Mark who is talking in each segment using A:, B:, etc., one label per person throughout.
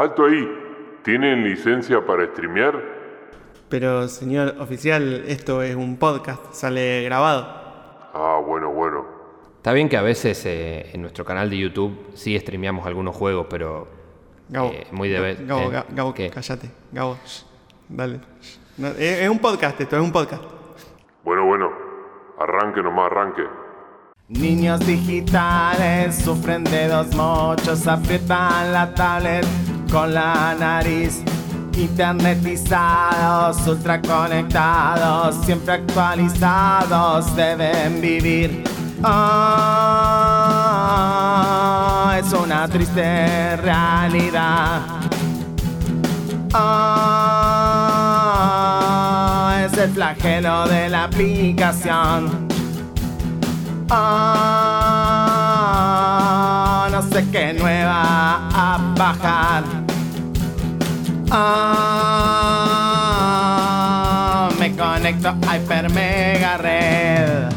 A: Alto ahí. ¿Tienen licencia para streamear?
B: Pero, señor oficial, esto es un podcast, sale grabado.
A: Ah, bueno, bueno.
C: Está bien que a veces eh, en nuestro canal de YouTube sí streameamos algunos juegos, pero
B: Gabo,
C: eh, muy de vez.
B: Gabo,
C: eh,
B: Ga- Gabo,
C: ¿qué?
B: cállate. Gabo, shh, dale. shh. No, es, es un podcast esto, es un podcast.
A: Bueno, bueno. Arranque nomás, arranque.
D: Niños digitales sufren de dos mochos, aprietan la tablet con la nariz. Internetizados, ultra conectados, siempre actualizados, deben vivir. Ah, es una triste realidad. Ah, es el flagelo de la aplicación. Ah, no sé qué nueva a bajar. Ah, me conecto a Hyper Mega Red.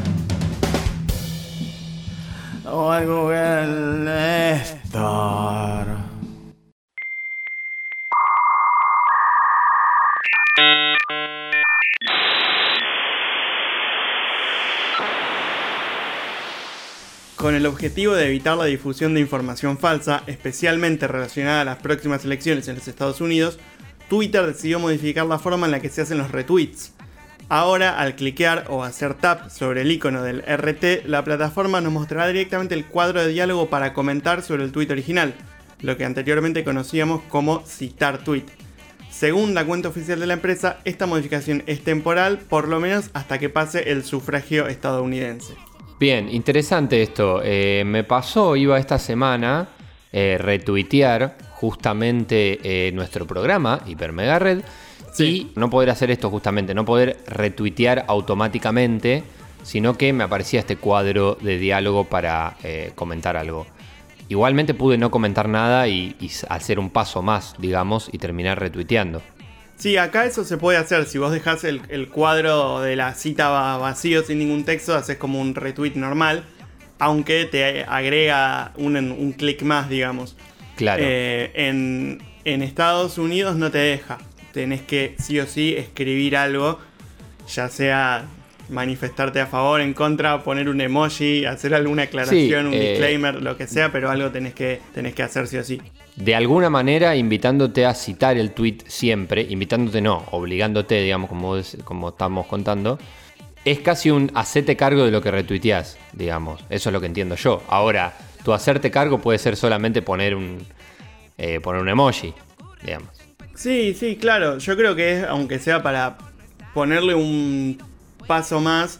D: O Google
B: Con el objetivo de evitar la difusión de información falsa, especialmente relacionada a las próximas elecciones en los Estados Unidos, Twitter decidió modificar la forma en la que se hacen los retweets. Ahora, al cliquear o hacer tap sobre el icono del RT, la plataforma nos mostrará directamente el cuadro de diálogo para comentar sobre el tweet original, lo que anteriormente conocíamos como citar tweet. Según la cuenta oficial de la empresa, esta modificación es temporal, por lo menos hasta que pase el sufragio estadounidense.
C: Bien, interesante esto. Eh, me pasó, iba esta semana, eh, retuitear justamente eh, nuestro programa, Hiper Mega Red,
B: Sí.
C: y no poder hacer esto justamente, no poder retuitear automáticamente, sino que me aparecía este cuadro de diálogo para eh, comentar algo. Igualmente pude no comentar nada y, y hacer un paso más, digamos, y terminar retuiteando.
B: Sí, acá eso se puede hacer. Si vos dejás el, el cuadro de la cita va- vacío sin ningún texto, haces como un retweet normal. Aunque te agrega un, un clic más, digamos.
C: Claro.
B: Eh, en, en Estados Unidos no te deja. Tenés que sí o sí escribir algo. Ya sea manifestarte a favor, en contra, poner un emoji, hacer alguna aclaración, un
C: eh,
B: disclaimer, lo que sea, pero algo tenés que, tenés que hacer sí o sí.
C: De alguna manera invitándote a citar el tweet siempre, invitándote no, obligándote, digamos, como, como estamos contando, es casi un hacerte cargo de lo que retuiteás, digamos. Eso es lo que entiendo yo. Ahora, tu hacerte cargo puede ser solamente poner un, eh, poner un emoji, digamos.
B: Sí, sí, claro. Yo creo que es, aunque sea para ponerle un paso más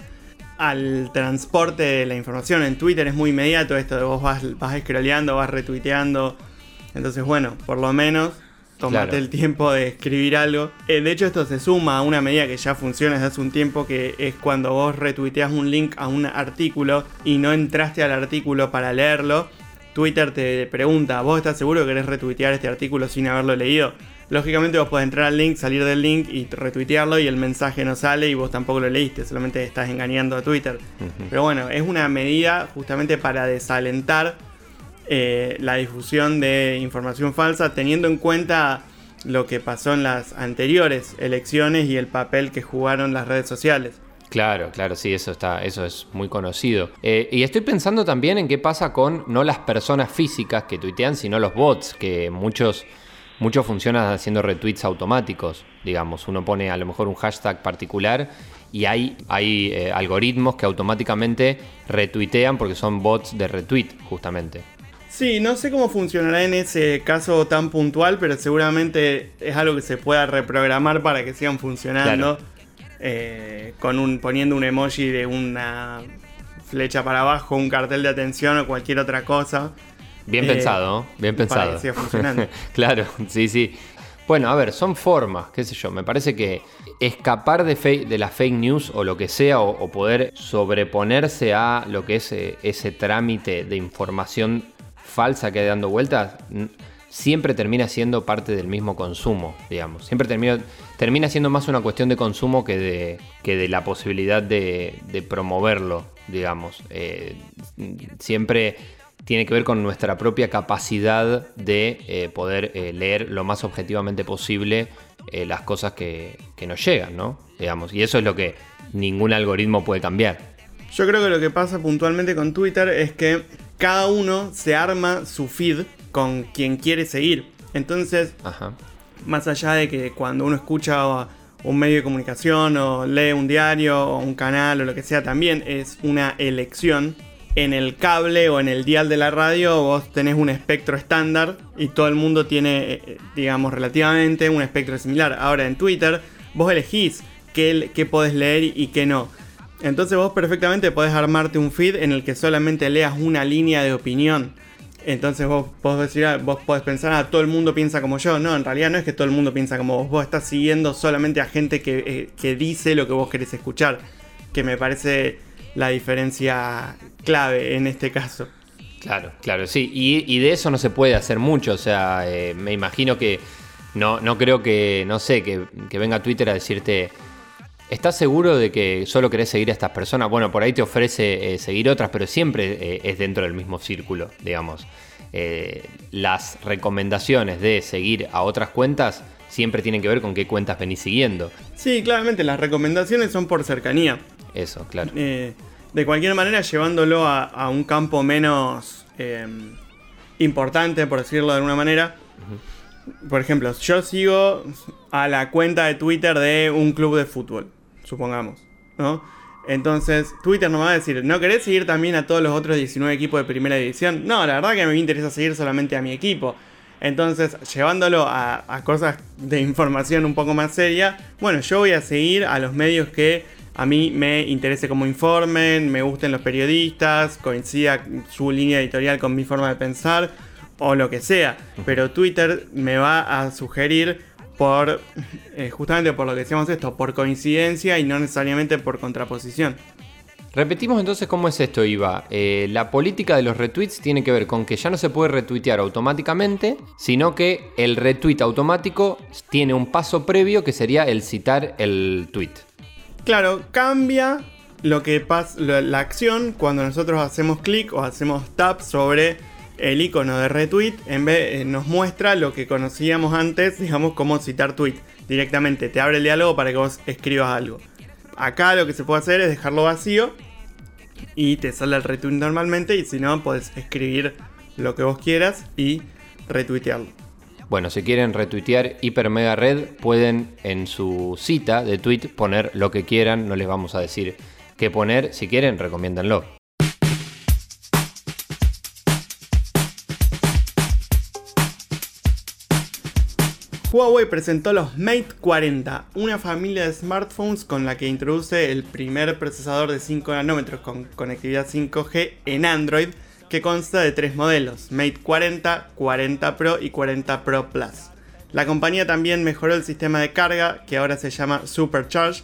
B: al transporte de la información. En Twitter es muy inmediato esto de vos vas, vas scrolleando, vas retuiteando. Entonces, bueno, por lo menos tomate
C: Claro.
B: el tiempo de escribir algo. Eh, de hecho, esto se suma a una medida que ya funciona desde hace un tiempo, que es cuando vos retuiteas un link a un artículo y no entraste al artículo para leerlo. Twitter te pregunta, ¿vos estás seguro que querés retuitear este artículo sin haberlo leído? Lógicamente vos podés entrar al link, salir del link y retuitearlo y el mensaje no sale y vos tampoco lo leíste, solamente estás engañando a Twitter. Pero bueno, es una medida justamente para desalentar eh, la difusión de información falsa teniendo en cuenta lo que pasó en las anteriores elecciones y el papel que jugaron las redes sociales.
C: Claro, claro, sí, eso está, eso es muy conocido. Eh, y estoy pensando también en qué pasa con no las personas físicas que tuitean, sino los bots, que muchos, muchos funcionan haciendo retweets automáticos. Digamos, uno pone a lo mejor un hashtag particular y hay, hay eh, algoritmos que automáticamente retuitean porque son bots de retweet, justamente.
B: Sí, no sé cómo funcionará en ese caso tan puntual, pero seguramente es algo que se pueda reprogramar para que sigan funcionando. eh, con un, poniendo un emoji de una flecha para abajo, un cartel de atención o cualquier otra cosa.
C: Bien
B: Eh,
C: pensado, bien
B: para
C: pensado.
B: que siga funcionando.
C: claro, sí, sí. Bueno, a ver, son formas, qué sé yo. Me parece que escapar de, fake, de las fake news o lo que sea, o, o poder sobreponerse a lo que es eh, ese trámite de información falsa que hay dando vueltas, siempre termina siendo parte del mismo consumo, digamos. Siempre termina, termina siendo más una cuestión de consumo que de, que de la posibilidad de, promoverlo, digamos. Eh, siempre tiene que ver con nuestra propia capacidad de eh, poder eh, leer lo más objetivamente posible las cosas que, que, nos llegan, ¿no? Digamos, y eso es lo que ningún algoritmo puede cambiar.
B: Yo creo que lo que pasa puntualmente con Twitter es que cada uno se arma su feed con quien quiere seguir. Entonces, más allá de que cuando uno escucha un medio de comunicación o lee un diario o un canal o lo que sea, también es una elección en el cable o en el dial de la radio vos tenés un espectro estándar y todo el mundo tiene, eh, digamos, relativamente un espectro similar. Ahora en Twitter vos elegís qué, qué podés leer y qué no. Entonces vos perfectamente podés armarte un feed en el que solamente leas una línea de opinión. Entonces vos, decir, ah, vos podés pensar, ah, todo el mundo piensa como yo. No, en realidad no es que todo el mundo piensa como vos. Vos estás siguiendo solamente a gente que, eh, que dice lo que vos querés escuchar. Que me parece la diferencia clave en este caso.
C: Claro, claro, sí. Y, de eso no se puede hacer mucho. O sea, eh, me imagino que no, no creo que, no sé, que, venga Twitter a decirte, ¿estás seguro de que solo querés seguir a estas personas? Bueno, por ahí te ofrece eh, seguir otras, pero siempre eh, es dentro del mismo círculo, digamos. las recomendaciones de seguir a otras cuentas siempre tienen que ver con qué cuentas venís siguiendo.
B: Sí, claramente las recomendaciones son por cercanía.
C: Eso, claro.
B: Eh, de cualquier manera, llevándolo a, un campo menos eh, importante, por decirlo de alguna manera. Por ejemplo, yo sigo a la cuenta de Twitter de un club de fútbol, supongamos, ¿no? Entonces, Twitter no me va a decir, ¿no querés seguir también a todos los otros 19 equipos de primera división? No, la verdad que me interesa seguir solamente a mi equipo. Entonces, llevándolo a, a cosas de información un poco más seria, bueno, yo voy a seguir a los medios que a mí me interese cómo informen, me gusten los periodistas, coincida su línea editorial con mi forma de pensar o lo que sea. Pero Twitter me va a sugerir por, eh, justamente por lo que decíamos esto, por coincidencia y no necesariamente por contraposición.
C: Repetimos entonces cómo es esto, Iva. Eh, la política de los retweets tiene que ver con que ya no se puede retuitear automáticamente, sino que el retweet automático tiene un paso previo que sería el citar el tweet.
B: Claro, cambia lo que pasa, la acción cuando nosotros hacemos clic o hacemos tap sobre el icono de retweet, en vez eh, nos muestra lo que conocíamos antes, digamos como citar tweet. Directamente te abre el diálogo para que vos escribas algo. Acá lo que se puede hacer es dejarlo vacío y te sale el retweet normalmente y si no puedes escribir lo que vos quieras y retuitearlo.
C: Bueno, si quieren retuitear Hiper Mega Red, pueden en su cita de tweet poner lo que quieran, no les vamos a decir qué poner, si quieren, recomiéndanlo.
B: Huawei presentó los Mate 40, una familia de smartphones con la que introduce el primer procesador de 5 nanómetros con conectividad 5G en Android que consta de tres modelos, Mate 40, 40 Pro y 40 Pro Plus. La compañía también mejoró el sistema de carga, que ahora se llama Supercharge.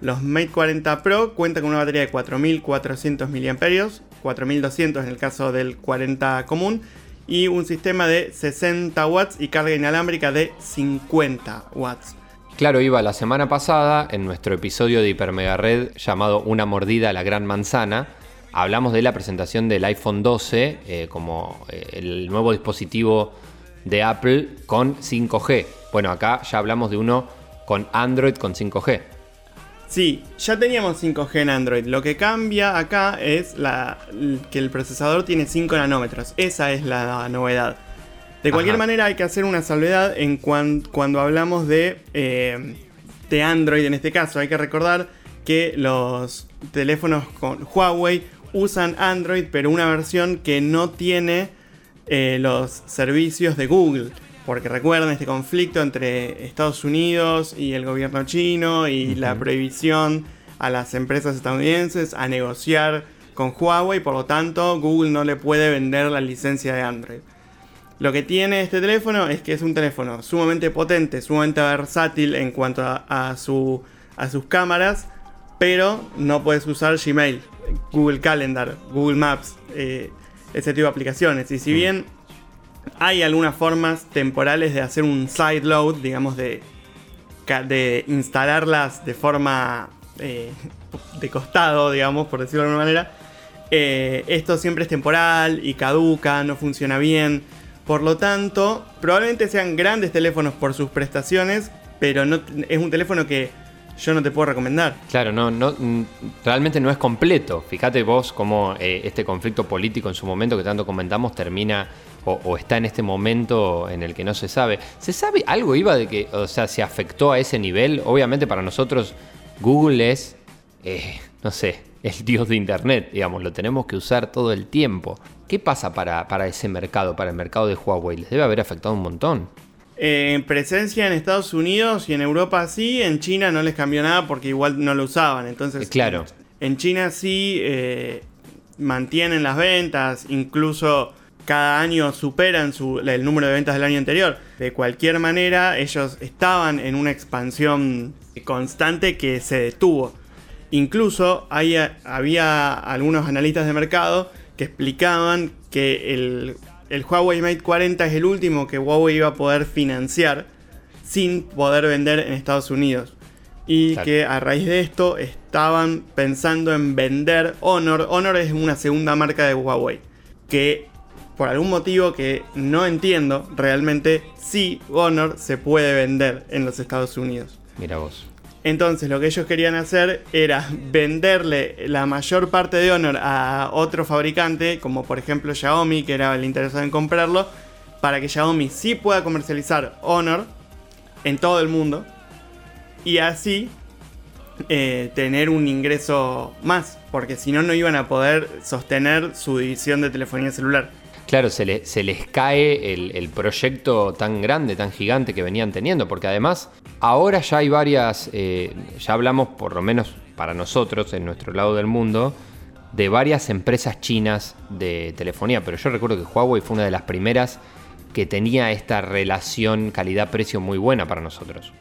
B: Los Mate 40 Pro cuentan con una batería de 4400 mAh, 4200 en el caso del 40 común, y un sistema de 60 watts y carga inalámbrica de 50 watts.
C: Claro, iba la semana pasada en nuestro episodio de Hiper Mega Red llamado Una mordida a la gran manzana hablamos de la presentación del iPhone 12 eh, como eh, el nuevo dispositivo de Apple con 5G. Bueno, acá ya hablamos de uno con Android con 5G.
B: Sí, ya teníamos 5G en Android. Lo que cambia acá es la, que el procesador tiene 5 nanómetros. Esa es la novedad. De cualquier manera hay que hacer una salvedad en cuando hablamos de, eh, de Android en este caso. Hay que recordar que los teléfonos con Huawei usan Android, pero una versión que no tiene eh, los servicios de Google. Porque recuerden este conflicto entre Estados Unidos y el gobierno chino y la prohibición a las empresas estadounidenses a negociar con Huawei, por lo tanto Google no le puede vender la licencia de Android. Lo que tiene este teléfono es que es un teléfono sumamente potente, sumamente versátil en cuanto a, su, a sus cámaras, pero no puedes usar Gmail. Google Calendar, Google Maps, eh, ese tipo de aplicaciones. Y si bien hay algunas formas temporales de hacer un sideload, digamos, de, de instalarlas de forma eh, de costado, digamos, por decirlo de alguna manera, eh, esto siempre es temporal y caduca, no funciona bien. Por lo tanto, probablemente sean grandes teléfonos por sus prestaciones, pero no, es un teléfono que yo no te puedo recomendar.
C: Claro, no, no, mm, realmente no es completo. Fíjate vos cómo eh, este conflicto político en su momento que tanto comentamos termina o, o está en este momento en el que no se sabe. ¿Se sabe algo, Iba, de que, o sea, se afectó a ese nivel? Obviamente para nosotros Google es, eh, no sé, el dios de Internet, digamos, lo tenemos que usar todo el tiempo. ¿Qué pasa para, para ese mercado, para el mercado de Huawei? Les debe haber afectado un montón.
B: Eh, presencia en Estados Unidos y en Europa sí, en China no les cambió nada porque igual no lo usaban. Entonces,
C: Eh, claro.
B: En China sí eh, mantienen las ventas, incluso cada año superan su- el número de ventas del año anterior. De cualquier manera, ellos estaban en una expansión constante que se detuvo. Incluso hay- había algunos analistas de mercado que explicaban que el, el Huawei Mate 40 es el último que Huawei iba a poder financiar sin poder vender en Estados Unidos. Y que a raíz de esto estaban pensando en vender Honor. Honor es una segunda marca de Huawei. Que por algún motivo que no entiendo, realmente sí Honor se puede vender en los Estados Unidos.
C: Mira vos.
B: Entonces lo que ellos querían hacer era venderle la mayor parte de Honor a otro fabricante, como por ejemplo Xiaomi, que era el interesado en comprarlo, para que Xiaomi sí pueda comercializar Honor en todo el mundo y así eh, tener un ingreso más, porque si no no iban a poder sostener su división de telefonía celular.
C: Claro, se, le- se les cae el, el proyecto tan grande, tan gigante que venían teniendo, porque además ahora ya hay varias, eh, ya hablamos por lo menos para nosotros, en nuestro lado del mundo, de varias empresas chinas de telefonía, pero yo recuerdo que Huawei fue una de las primeras que tenía esta relación calidad-precio muy buena para nosotros.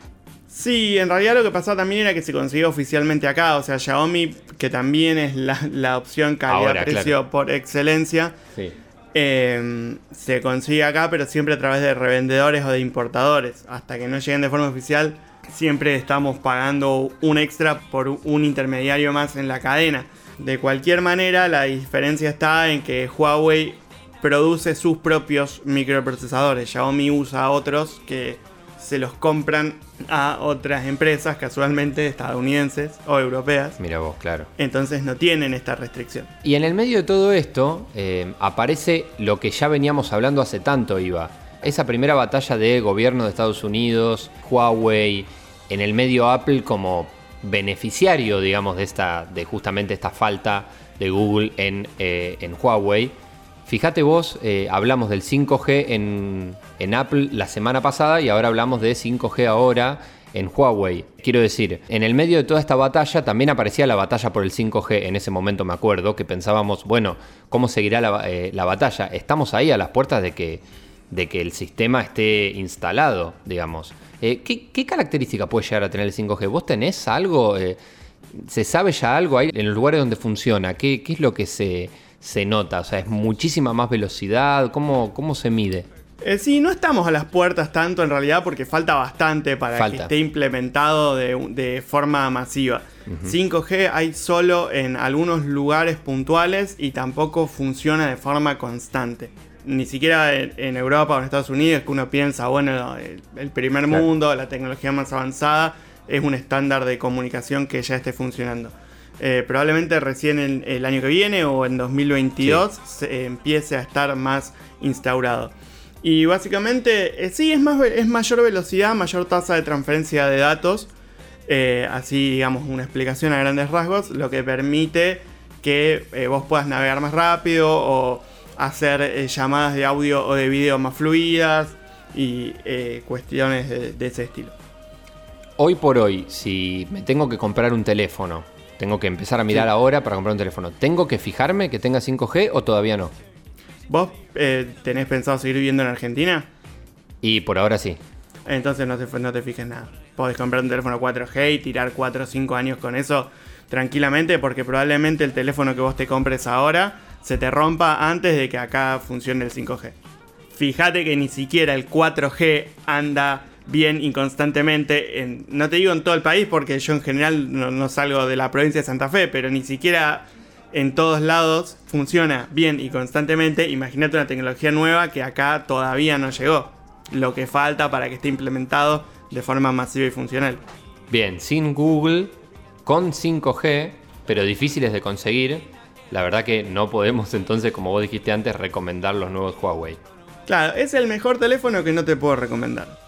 B: Sí, en realidad lo que pasaba también era que se consiguió oficialmente acá, o sea, Xiaomi, que también es la, la opción calidad-precio
C: claro.
B: por excelencia,
C: Sí.
B: Eh, se consigue acá, pero siempre a través de revendedores o de importadores. Hasta que no lleguen de forma oficial, siempre estamos pagando un extra por un intermediario más en la cadena. De cualquier manera, la diferencia está en que Huawei produce sus propios microprocesadores. Xiaomi usa otros que se los compran a otras empresas, casualmente estadounidenses o europeas.
C: Mira vos, claro.
B: Entonces no tienen esta restricción.
C: Y en el medio de todo esto eh, aparece lo que ya veníamos hablando hace tanto, Iba. Esa primera batalla de gobierno de Estados Unidos, Huawei, en el medio Apple como beneficiario, digamos, de, esta, de justamente esta falta de Google en, eh, en Huawei. Fíjate vos, eh, hablamos del 5G en, Apple la semana pasada y ahora hablamos de 5G ahora en Huawei. Quiero decir, en el medio de toda esta batalla también aparecía la batalla por el 5G. En ese momento me acuerdo que pensábamos, bueno, ¿cómo seguirá la, eh, la batalla? Estamos ahí a las puertas de que, de que el sistema esté instalado, digamos. Eh, ¿qué, característica puede llegar a tener el 5G? ¿Vos tenés algo? ¿Se sabe ya algo ahí en los lugares donde funciona? ¿Qué, qué es lo que se, se nota? O sea, ¿es muchísima más velocidad? ¿Cómo, cómo se mide?
B: Eh, sí, no estamos a las puertas tanto en realidad porque falta bastante para
C: Falta.
B: que esté implementado de, de forma masiva. 5G hay solo en algunos lugares puntuales y tampoco funciona de forma constante. Ni siquiera en, en Europa o en Estados Unidos que uno piensa, bueno, el, el primer
C: Claro.
B: mundo, la tecnología más avanzada, es un estándar de comunicación que ya esté funcionando. Eh, probablemente recién el, el año que viene o en 2022 se empiece a estar más instaurado. Y básicamente, eh, sí, es, más, es mayor velocidad, mayor tasa de transferencia de datos. eh, así, digamos, una explicación a grandes rasgos, lo que permite que vos puedas navegar más rápido o hacer llamadas de audio o de video más fluidas y cuestiones de, de ese estilo.
C: Hoy por hoy, si me tengo que comprar un teléfono, tengo que empezar a mirar
B: Sí.
C: ahora para comprar un teléfono, ¿tengo que fijarme que tenga 5G o todavía no?
B: ¿Vos eh, tenés pensado seguir viviendo en Argentina?
C: Y por ahora sí.
B: Entonces no te, no te fijes nada. Podés comprar un teléfono 4G y tirar 4 o 5 años con eso tranquilamente porque probablemente el teléfono que vos te compres ahora se te rompa antes de que acá funcione el 5G. Fíjate que ni siquiera el 4G anda bien y constantemente, en- no te digo en todo el país porque yo en general no, no salgo de la provincia de Santa Fe, pero ni siquiera en todos lados funciona bien y constantemente, imagínate una tecnología nueva que acá todavía no llegó. Lo que falta para que esté implementado de forma masiva y funcional.
C: Bien, sin Google, con 5G, pero difíciles de conseguir, la verdad que no podemos entonces, como vos dijiste antes, recomendar los nuevos Huawei.
B: Claro, es el mejor teléfono que no te puedo recomendar.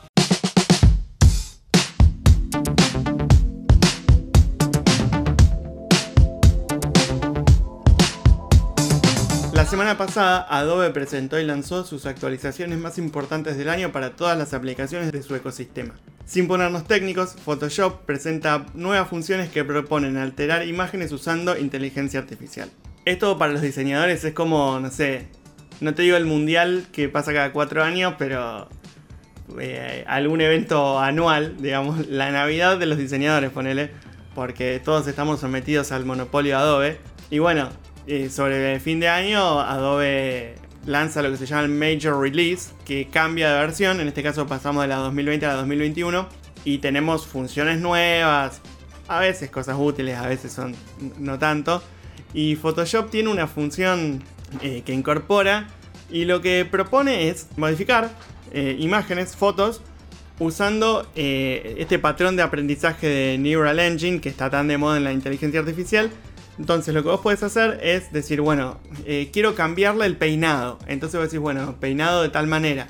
B: Semana pasada, Adobe presentó y lanzó sus actualizaciones más importantes del año para todas las aplicaciones de su ecosistema. Sin ponernos técnicos, Photoshop presenta nuevas funciones que proponen alterar imágenes usando inteligencia artificial. Esto para los diseñadores es como, no sé, no te digo el mundial que pasa cada cuatro años, pero eh, algún evento anual, digamos, la Navidad de los diseñadores, ponele, porque todos estamos sometidos al monopolio Adobe. Y bueno, eh, sobre el fin de año, Adobe lanza lo que se llama el Major Release, que cambia de versión, en este caso pasamos de la 2020 a la 2021, y tenemos funciones nuevas, a veces cosas útiles, a veces son no tanto. Y Photoshop tiene una función eh, que incorpora. Y lo que propone es modificar eh, imágenes, fotos, usando este patrón de aprendizaje de Neural Engine que está tan de moda en la inteligencia artificial entonces lo que vos podés hacer es decir, bueno, eh, quiero cambiarle el peinado. Entonces vos decís, bueno, peinado de tal manera.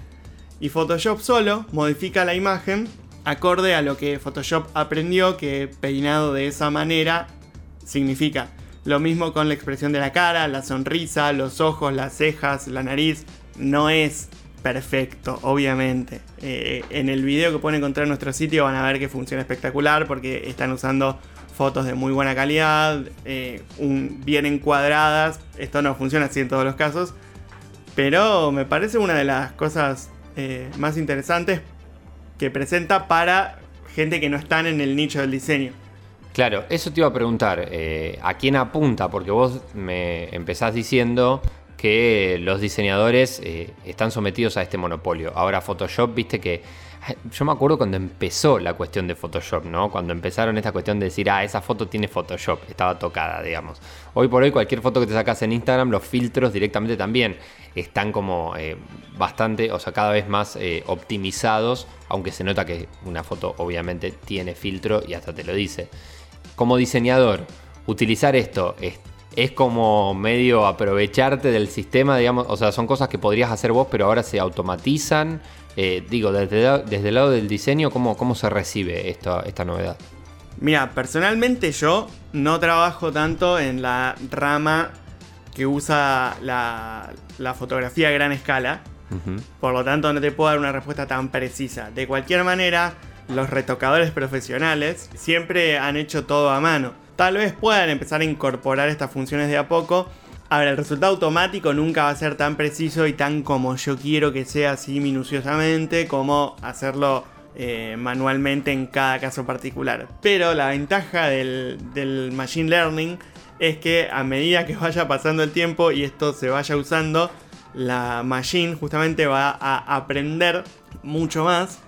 B: Y Photoshop solo modifica la imagen acorde a lo que Photoshop aprendió que peinado de esa manera significa. Lo mismo con la expresión de la cara, la sonrisa, los ojos, las cejas, la nariz. No es perfecto, obviamente. Eh, en el video que pueden encontrar en nuestro sitio van a ver que funciona espectacular porque están usando fotos de muy buena calidad, eh, bien encuadradas. Esto no funciona así en todos los casos. Pero me parece una de las cosas eh, más interesantes que presenta para gente que no están en el nicho del diseño.
C: Claro, eso te iba a preguntar, eh, ¿a quién apunta? Porque vos me empezás diciendo que los diseñadores están sometidos a este monopolio. Ahora Photoshop, viste que yo me acuerdo cuando empezó la cuestión de Photoshop, ¿no? Cuando empezaron esta cuestión de decir, ah, esa foto tiene Photoshop, estaba tocada, digamos. Hoy por hoy, cualquier foto que te sacas en Instagram, los filtros directamente también están como eh, bastante, o sea, cada vez más eh, optimizados, aunque se nota que una foto obviamente tiene filtro y hasta te lo dice. Como diseñador, utilizar esto es, es como medio aprovecharte del sistema, digamos, o sea, son cosas que podrías hacer vos, pero ahora se automatizan eh, digo, desde, desde, el lado del diseño, ¿cómo, cómo se recibe esta, esta novedad?
B: Mira, personalmente yo no trabajo tanto en la rama que usa la, fotografía a gran escala. Por lo tanto, no te puedo dar una respuesta tan precisa. De cualquier manera, los retocadores profesionales siempre han hecho todo a mano. Tal vez puedan empezar a incorporar estas funciones de a poco, a ver, el resultado automático nunca va a ser tan preciso y tan como yo quiero que sea así minuciosamente como hacerlo eh, manualmente en cada caso particular. Pero la ventaja del, Machine Learning es que a medida que vaya pasando el tiempo y esto se vaya usando, la machine justamente va a aprender mucho más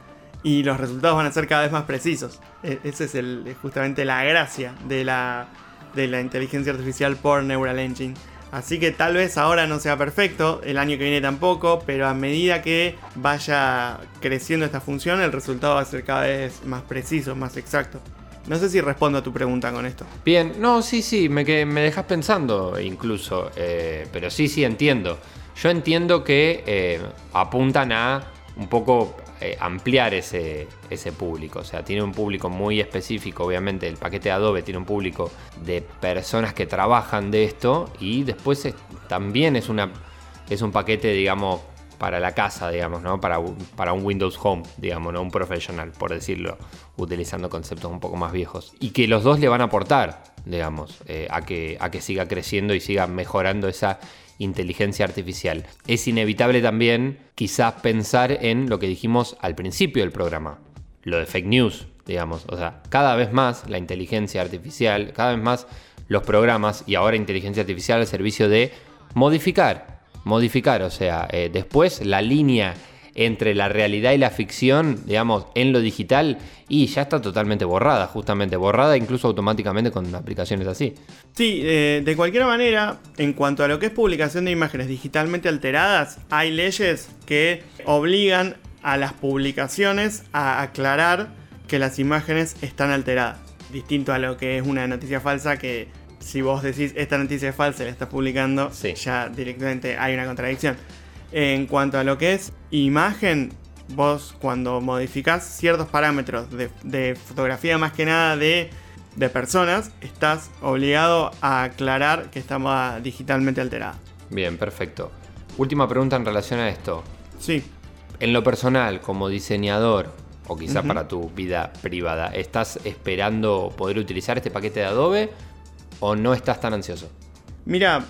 B: y los resultados van a ser cada vez más precisos. E, esa es justamente la gracia de la, de la inteligencia artificial por Neural Engine. Así que tal vez ahora no sea perfecto, el año que viene tampoco, pero a medida que vaya creciendo esta función, el resultado va a ser cada vez más preciso, más exacto. No sé si respondo a tu pregunta con esto.
C: Bien, no, sí, sí, me, me dejas pensando incluso, eh, pero sí, sí, entiendo. Yo entiendo que eh, apuntan a un poco eh, ampliar ese, ese público. O sea, tiene un público muy específico, obviamente. El paquete Adobe tiene un público de personas que trabajan de esto y después también es, una, es un paquete, digamos, para la casa, digamos, ¿no? Para, para un Windows Home, digamos, ¿no? Un profesional, por decirlo, utilizando conceptos un poco más viejos. Y que los dos le van a aportar, digamos, eh, a, que, a que siga creciendo y siga mejorando esa inteligencia artificial. Es inevitable también quizás pensar en lo que dijimos al principio del programa, lo de fake news, digamos. O sea, cada vez más la inteligencia artificial, cada vez más los programas y ahora inteligencia artificial al servicio de modificar, modificar, o sea, eh, después la línea entre la realidad y la ficción, digamos, en lo digital, y ya está totalmente borrada, justamente, borrada incluso automáticamente con aplicaciones así.
B: Sí, eh, de cualquier manera, en cuanto a lo que es publicación de imágenes digitalmente alteradas, hay leyes que obligan a las publicaciones a aclarar que las imágenes están alteradas. Distinto a lo que es una noticia falsa que si vos decís esta noticia es falsa y la estás publicando, ya directamente hay una contradicción. En cuanto a lo que es imagen, vos cuando modificás ciertos parámetros de, fotografía más que nada de, de, personas, estás obligado a aclarar que está digitalmente alterada.
C: Bien, perfecto. Última pregunta en relación a esto.
B: Sí.
C: En lo personal, como diseñador, o quizá para tu vida privada, ¿estás esperando poder utilizar este paquete de Adobe o no estás tan ansioso?
B: Mira,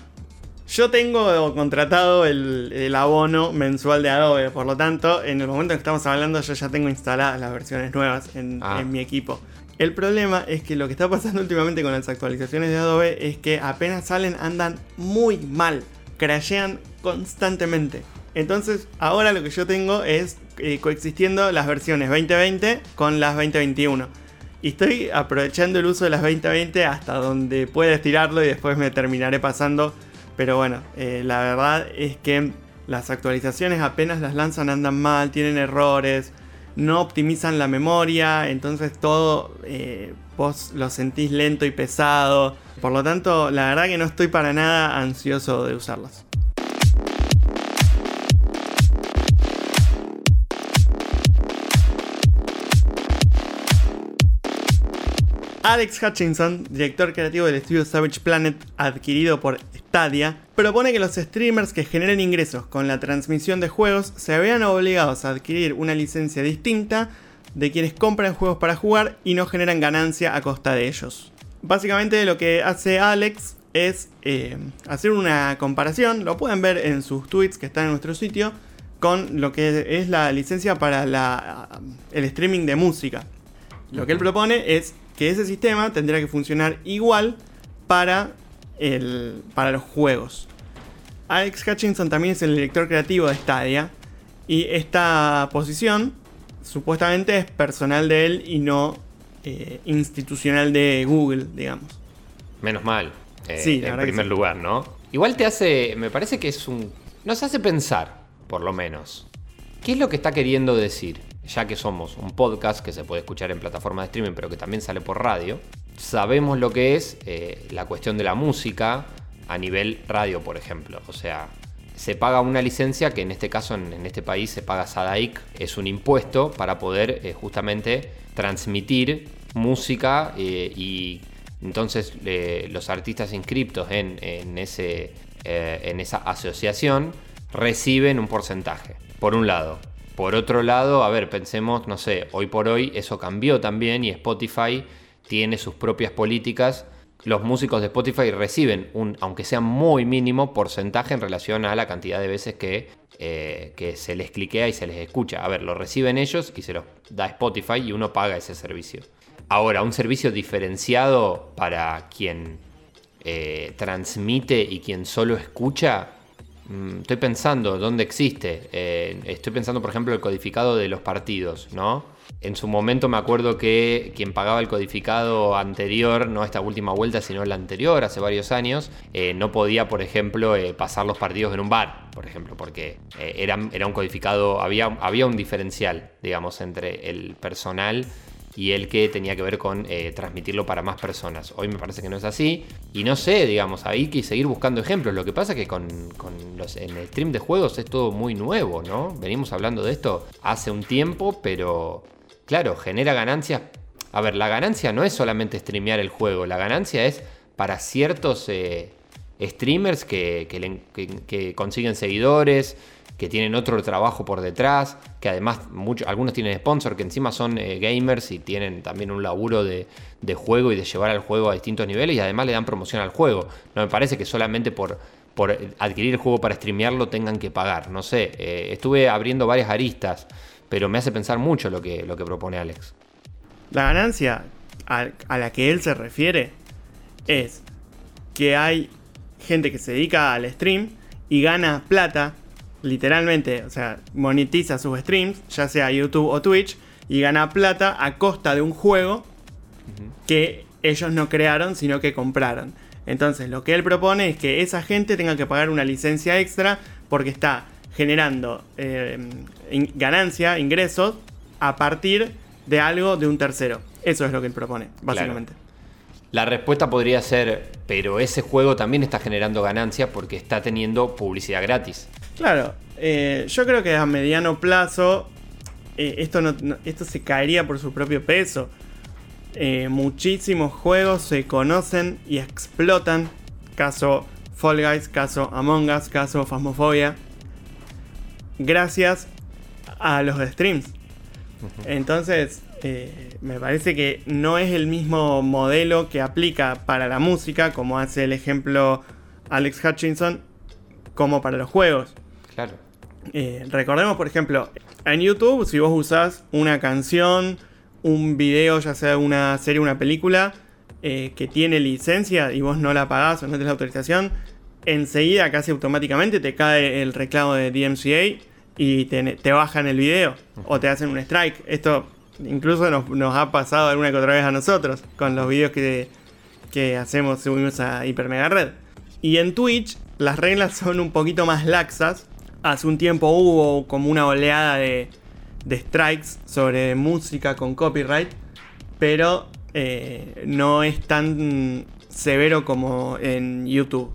B: yo tengo contratado el, abono mensual de Adobe, por lo tanto, en el momento en que estamos hablando, yo ya tengo instaladas las versiones nuevas en, ah. mi equipo. El problema es que lo que está pasando últimamente con las actualizaciones de Adobe es que apenas salen andan muy mal, crashean constantemente. Entonces, ahora lo que yo tengo es eh, coexistiendo las versiones 2020 con las 2021. Y estoy aprovechando el uso de las 2020 hasta donde pueda estirarlo y después me terminaré pasando. Pero bueno, eh, la verdad es que las actualizaciones apenas las lanzan andan mal, tienen errores, no optimizan la memoria, entonces todo eh, vos lo sentís lento y pesado. Por lo tanto, la verdad que no estoy para nada ansioso de usarlas. Alex Hutchinson, director creativo del estudio Savage Planet adquirido por Stadia, propone que los streamers que generen ingresos con la transmisión de juegos se vean obligados a adquirir una licencia distinta de quienes compran juegos para jugar y no generan ganancia a costa de ellos. Básicamente lo que hace Alex es eh, hacer una comparación, lo pueden ver en sus tweets que están en nuestro sitio, con lo que es la licencia para el streaming de música. Lo que él propone es que ese sistema tendría que funcionar igual para, el, para los juegos. Alex Hutchinson también es el director creativo de Stadia y esta posición supuestamente es personal de él y no eh, institucional de Google, digamos.
C: Menos mal. Eh, sí, en primer lugar, ¿no? Igual te hace, me parece que es un... Nos hace pensar, por lo menos. ¿Qué es lo que está queriendo decir? ya que somos un podcast que se puede escuchar en plataforma de streaming, pero que también sale por radio, sabemos lo que es eh, la cuestión de la música a nivel radio, por ejemplo. O sea, se paga una licencia que en este caso, en, este país, se paga SADAIC, es un impuesto para poder eh, justamente transmitir música eh, y entonces los artistas inscriptos en, en, ese, en esa asociación reciben un porcentaje, por un lado. Por otro lado, a ver, pensemos, no sé, hoy por hoy eso cambió también y Spotify tiene sus propias políticas. Los músicos de Spotify reciben un, aunque sea muy mínimo, porcentaje en relación a la cantidad de veces que, eh, que se les cliquea y se les escucha. A ver, lo reciben ellos y se los da Spotify y uno paga ese servicio. Ahora, un servicio diferenciado para quien eh, transmite y quien solo escucha, Mm, estoy pensando dónde existe. Eh, estoy pensando, por ejemplo, el codificado de los partidos, ¿no? En su momento me acuerdo que quien pagaba el codificado anterior, no esta última vuelta, sino el anterior, hace varios años, eh, no podía, por ejemplo, eh, pasar los partidos en un bar, por ejemplo, porque era, era un codificado, había, había un diferencial, digamos, entre el personal y el que tenía que ver con eh, transmitirlo para más personas. Hoy me parece que no es así. Y no sé, digamos, hay que seguir buscando ejemplos. Lo que pasa es que con, los, en el stream de juegos es todo muy nuevo, ¿no? Venimos hablando de esto hace un tiempo, pero claro, genera ganancias. A ver, la ganancia no es solamente streamear el juego, la ganancia es para ciertos eh, streamers que, consiguen seguidores, que tienen otro trabajo por detrás, que además algunos tienen sponsor, que encima son eh, gamers y tienen también un laburo de, juego y de llevar al juego a distintos niveles y además le dan promoción al juego. No me parece que solamente por, por adquirir el juego para streamearlo tengan que pagar. No sé, eh, estuve abriendo varias aristas, pero me hace pensar mucho lo que, lo que propone Alex.
B: La ganancia a, a la que él se refiere es que hay gente que se dedica al stream y gana plata literalmente, o sea, monetiza sus streams, ya sea YouTube o Twitch, y gana plata a costa de un juego que ellos no crearon, sino que compraron. Entonces, lo que él propone es que esa gente tenga que pagar una licencia extra porque está generando eh, ganancia, ingresos, a partir de algo de un tercero. Eso es lo que él propone, básicamente.
C: La respuesta podría ser, pero ese juego también está generando ganancia porque está teniendo publicidad gratis.
B: Claro, eh, yo creo que a mediano plazo eh, esto, esto se caería por su propio peso. Eh, muchísimos juegos se conocen y explotan. Caso Fall Guys, caso Among Us, caso Phasmophobia. Gracias a los streams. Entonces, eh, me parece que no es el mismo modelo que aplica para la música, como hace el ejemplo Alex Hutchinson, como para los juegos.
C: Claro.
B: Eh, recordemos, por ejemplo, en YouTube, si vos usás una canción, un video, ya sea una serie o una película, eh, que tiene licencia y vos no la pagás o no tenés la autorización, enseguida, casi automáticamente, te cae el reclamo de DMCA y te, bajan el video o te hacen un strike. Esto incluso nos, ha pasado alguna que otra vez a nosotros con los videos que, que hacemos, subimos a Hyper Mega Red. Y en Twitch las reglas son un poquito más laxas. Hace un tiempo hubo como una oleada de, de strikes sobre música con copyright, pero eh, no es tan severo como en YouTube.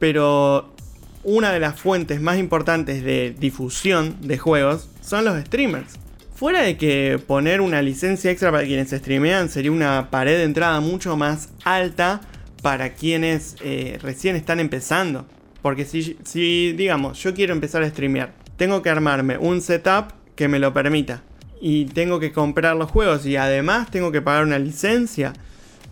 B: Pero una de las fuentes más importantes de difusión de juegos son los streamers. Fuera de que poner una licencia extra para quienes streamean sería una pared de entrada mucho más alta para quienes eh, recién están empezando. Porque si, si, digamos, yo quiero empezar a streamear, tengo que armarme un setup que me lo permita. Y tengo que comprar los juegos y además tengo que pagar una licencia.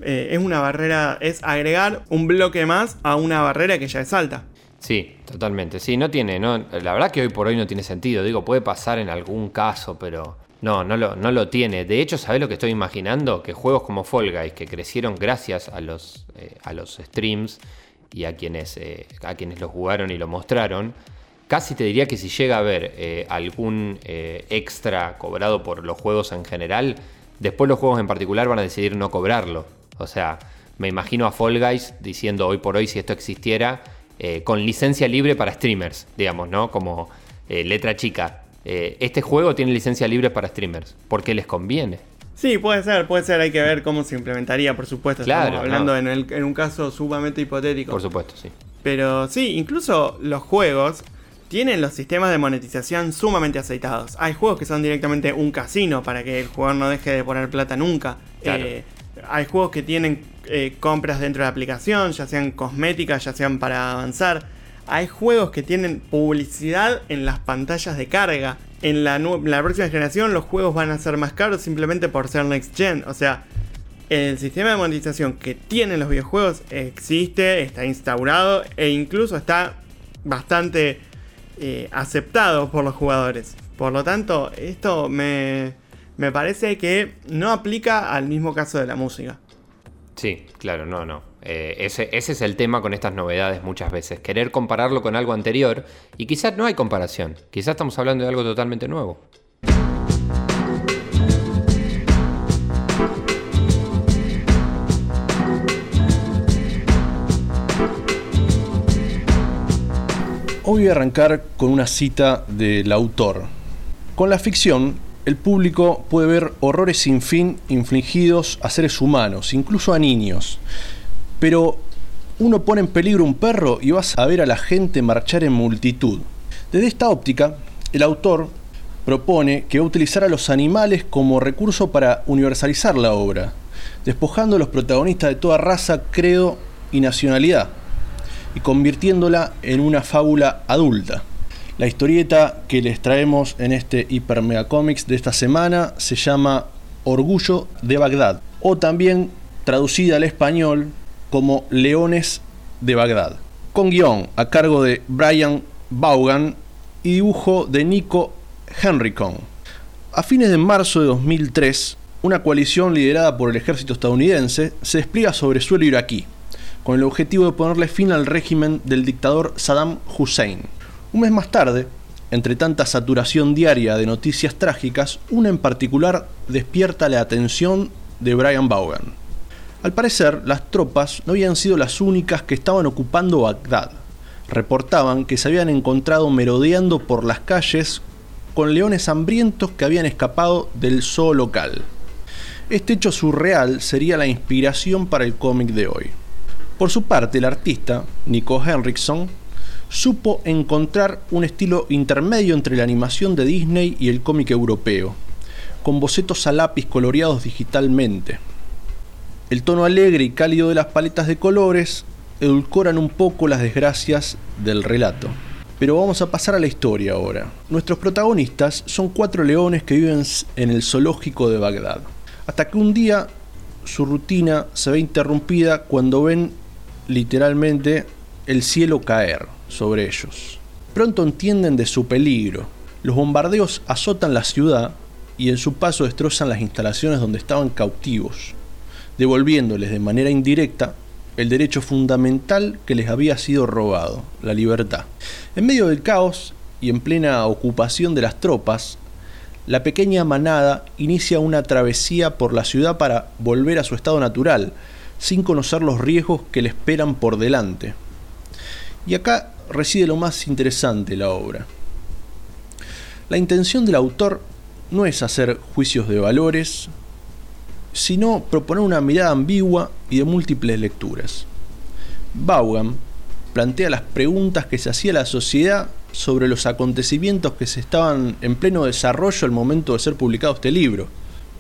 B: Eh, es una barrera, es agregar un bloque más a una barrera que ya es alta.
C: Sí, totalmente. Sí, no tiene, la verdad que hoy por hoy no tiene sentido. Digo, puede pasar en algún caso, pero no, no lo, no lo tiene. De hecho, ¿sabés lo que estoy imaginando? Que juegos como Fall Guys, que crecieron gracias a los, eh, a los streams y a quienes, eh, a quienes lo jugaron y lo mostraron, casi te diría que si llega a haber algún extra cobrado por los juegos en general, después los juegos en particular van a decidir no cobrarlo. O sea, me imagino a Fall Guys diciendo hoy por hoy si esto existiera eh, con licencia libre para streamers, digamos, ¿no? Como eh, letra chica. Eh, este juego tiene licencia libre para streamers, porque les conviene.
B: Sí, puede ser, puede ser, hay que ver cómo se implementaría, por supuesto. Claro, hablando en, un caso sumamente hipotético.
C: Por supuesto, sí.
B: Pero sí, incluso los juegos tienen los sistemas de monetización sumamente aceitados. Hay juegos que son directamente un casino para que el jugador no deje de poner plata nunca. Hay juegos que tienen eh, compras dentro de la aplicación, ya sean cosméticas, ya sean para avanzar. Hay juegos que tienen publicidad en las pantallas de carga. En la, próxima generación los juegos van a ser más caros simplemente por ser next gen. O sea, el sistema de monetización que tienen los videojuegos existe, está instaurado e incluso está bastante eh, aceptado por los jugadores. Por lo tanto, esto me, me parece que no aplica al mismo caso de la música.
C: Sí, claro, no, no. Eh, ese, es el tema con estas novedades muchas veces. Querer compararlo con algo anterior y quizás no hay comparación. Quizás estamos hablando de algo totalmente nuevo.
E: Hoy voy a arrancar con una cita del autor. Con la ficción el público puede ver horrores sin fin infligidos a seres humanos, incluso a niños. Pero uno pone en peligro un perro y vas a ver a la gente marchar en multitud. Desde esta óptica, el autor propone que va a utilizar a los animales como recurso para universalizar la obra, despojando a los protagonistas de toda raza, credo y nacionalidad, y convirtiéndola en una fábula adulta. La historieta que les traemos en este Hyper Mega Comics de esta semana se llama Orgullo de Bagdad, o también traducida al español como Leones de Bagdad, con guion a cargo de Brian Vaughan y dibujo de Nico Henricon. A fines de marzo de 2003, una coalición liderada por el ejército estadounidense se despliega sobre suelo iraquí, con el objetivo de ponerle fin al régimen del dictador Saddam Hussein. Un mes más tarde, entre tanta saturación diaria de noticias trágicas, una en particular despierta la atención de Brian Vaughan. Al parecer, las tropas no habían sido las únicas que estaban ocupando Bagdad. Reportaban que se habían encontrado merodeando por las calles con leones hambrientos que habían escapado del zoo local. Este hecho surreal sería la inspiración para el cómic de hoy. Por su parte, el artista, Nico Henriksson, supo encontrar un estilo intermedio entre la animación de Disney y el cómic europeo, con bocetos a lápiz coloreados digitalmente. El tono alegre y cálido de las paletas de colores edulcoran un poco las desgracias del relato. Pero vamos a pasar a la historia ahora. Nuestros protagonistas son cuatro leones que viven en el zoológico de Bagdad. Hasta que un día su rutina se ve interrumpida cuando ven literalmente el cielo caer sobre ellos. Pronto entienden de su peligro. Los bombardeos azotan la ciudad y en su paso destrozan las instalaciones donde estaban cautivos devolviéndoles de manera indirecta el derecho fundamental que les había sido robado, la libertad. En medio del caos y en plena ocupación de las tropas, la pequeña manada inicia una travesía por la ciudad para volver a su estado natural, sin conocer los riesgos que le esperan por delante. Y acá reside lo más interesante de la obra. La intención del autor no es hacer juicios de valores, sino proponer una mirada ambigua y de múltiples lecturas. Vaughan plantea las preguntas que se hacía la sociedad sobre los acontecimientos que se estaban en pleno desarrollo al momento de ser publicado este libro.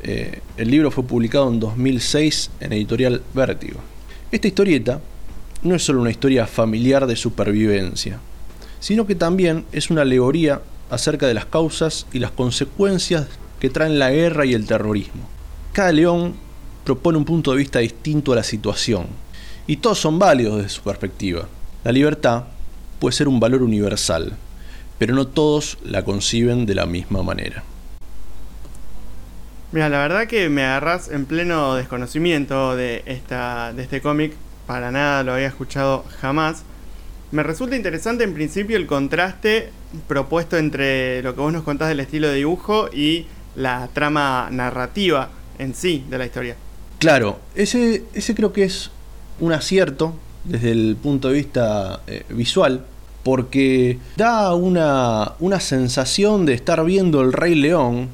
E: Eh, el libro fue publicado en 2006 en editorial Vértigo. Esta historieta no es solo una historia familiar de supervivencia, sino que también es una alegoría acerca de las causas y las consecuencias que traen la guerra y el terrorismo. Cada león propone un punto de vista distinto a la situación, y todos son válidos desde su perspectiva. La libertad puede ser un valor universal, pero no todos la conciben de la misma manera.
B: Mira, la verdad que me agarras en pleno desconocimiento de, esta, de este cómic, para nada lo había escuchado jamás. Me resulta interesante en principio el contraste propuesto entre lo que vos nos contás del estilo de dibujo y la trama narrativa en sí de la historia.
E: Claro, ese, ese creo que es un acierto desde el punto de vista eh, visual, porque da una, una sensación de estar viendo el Rey León,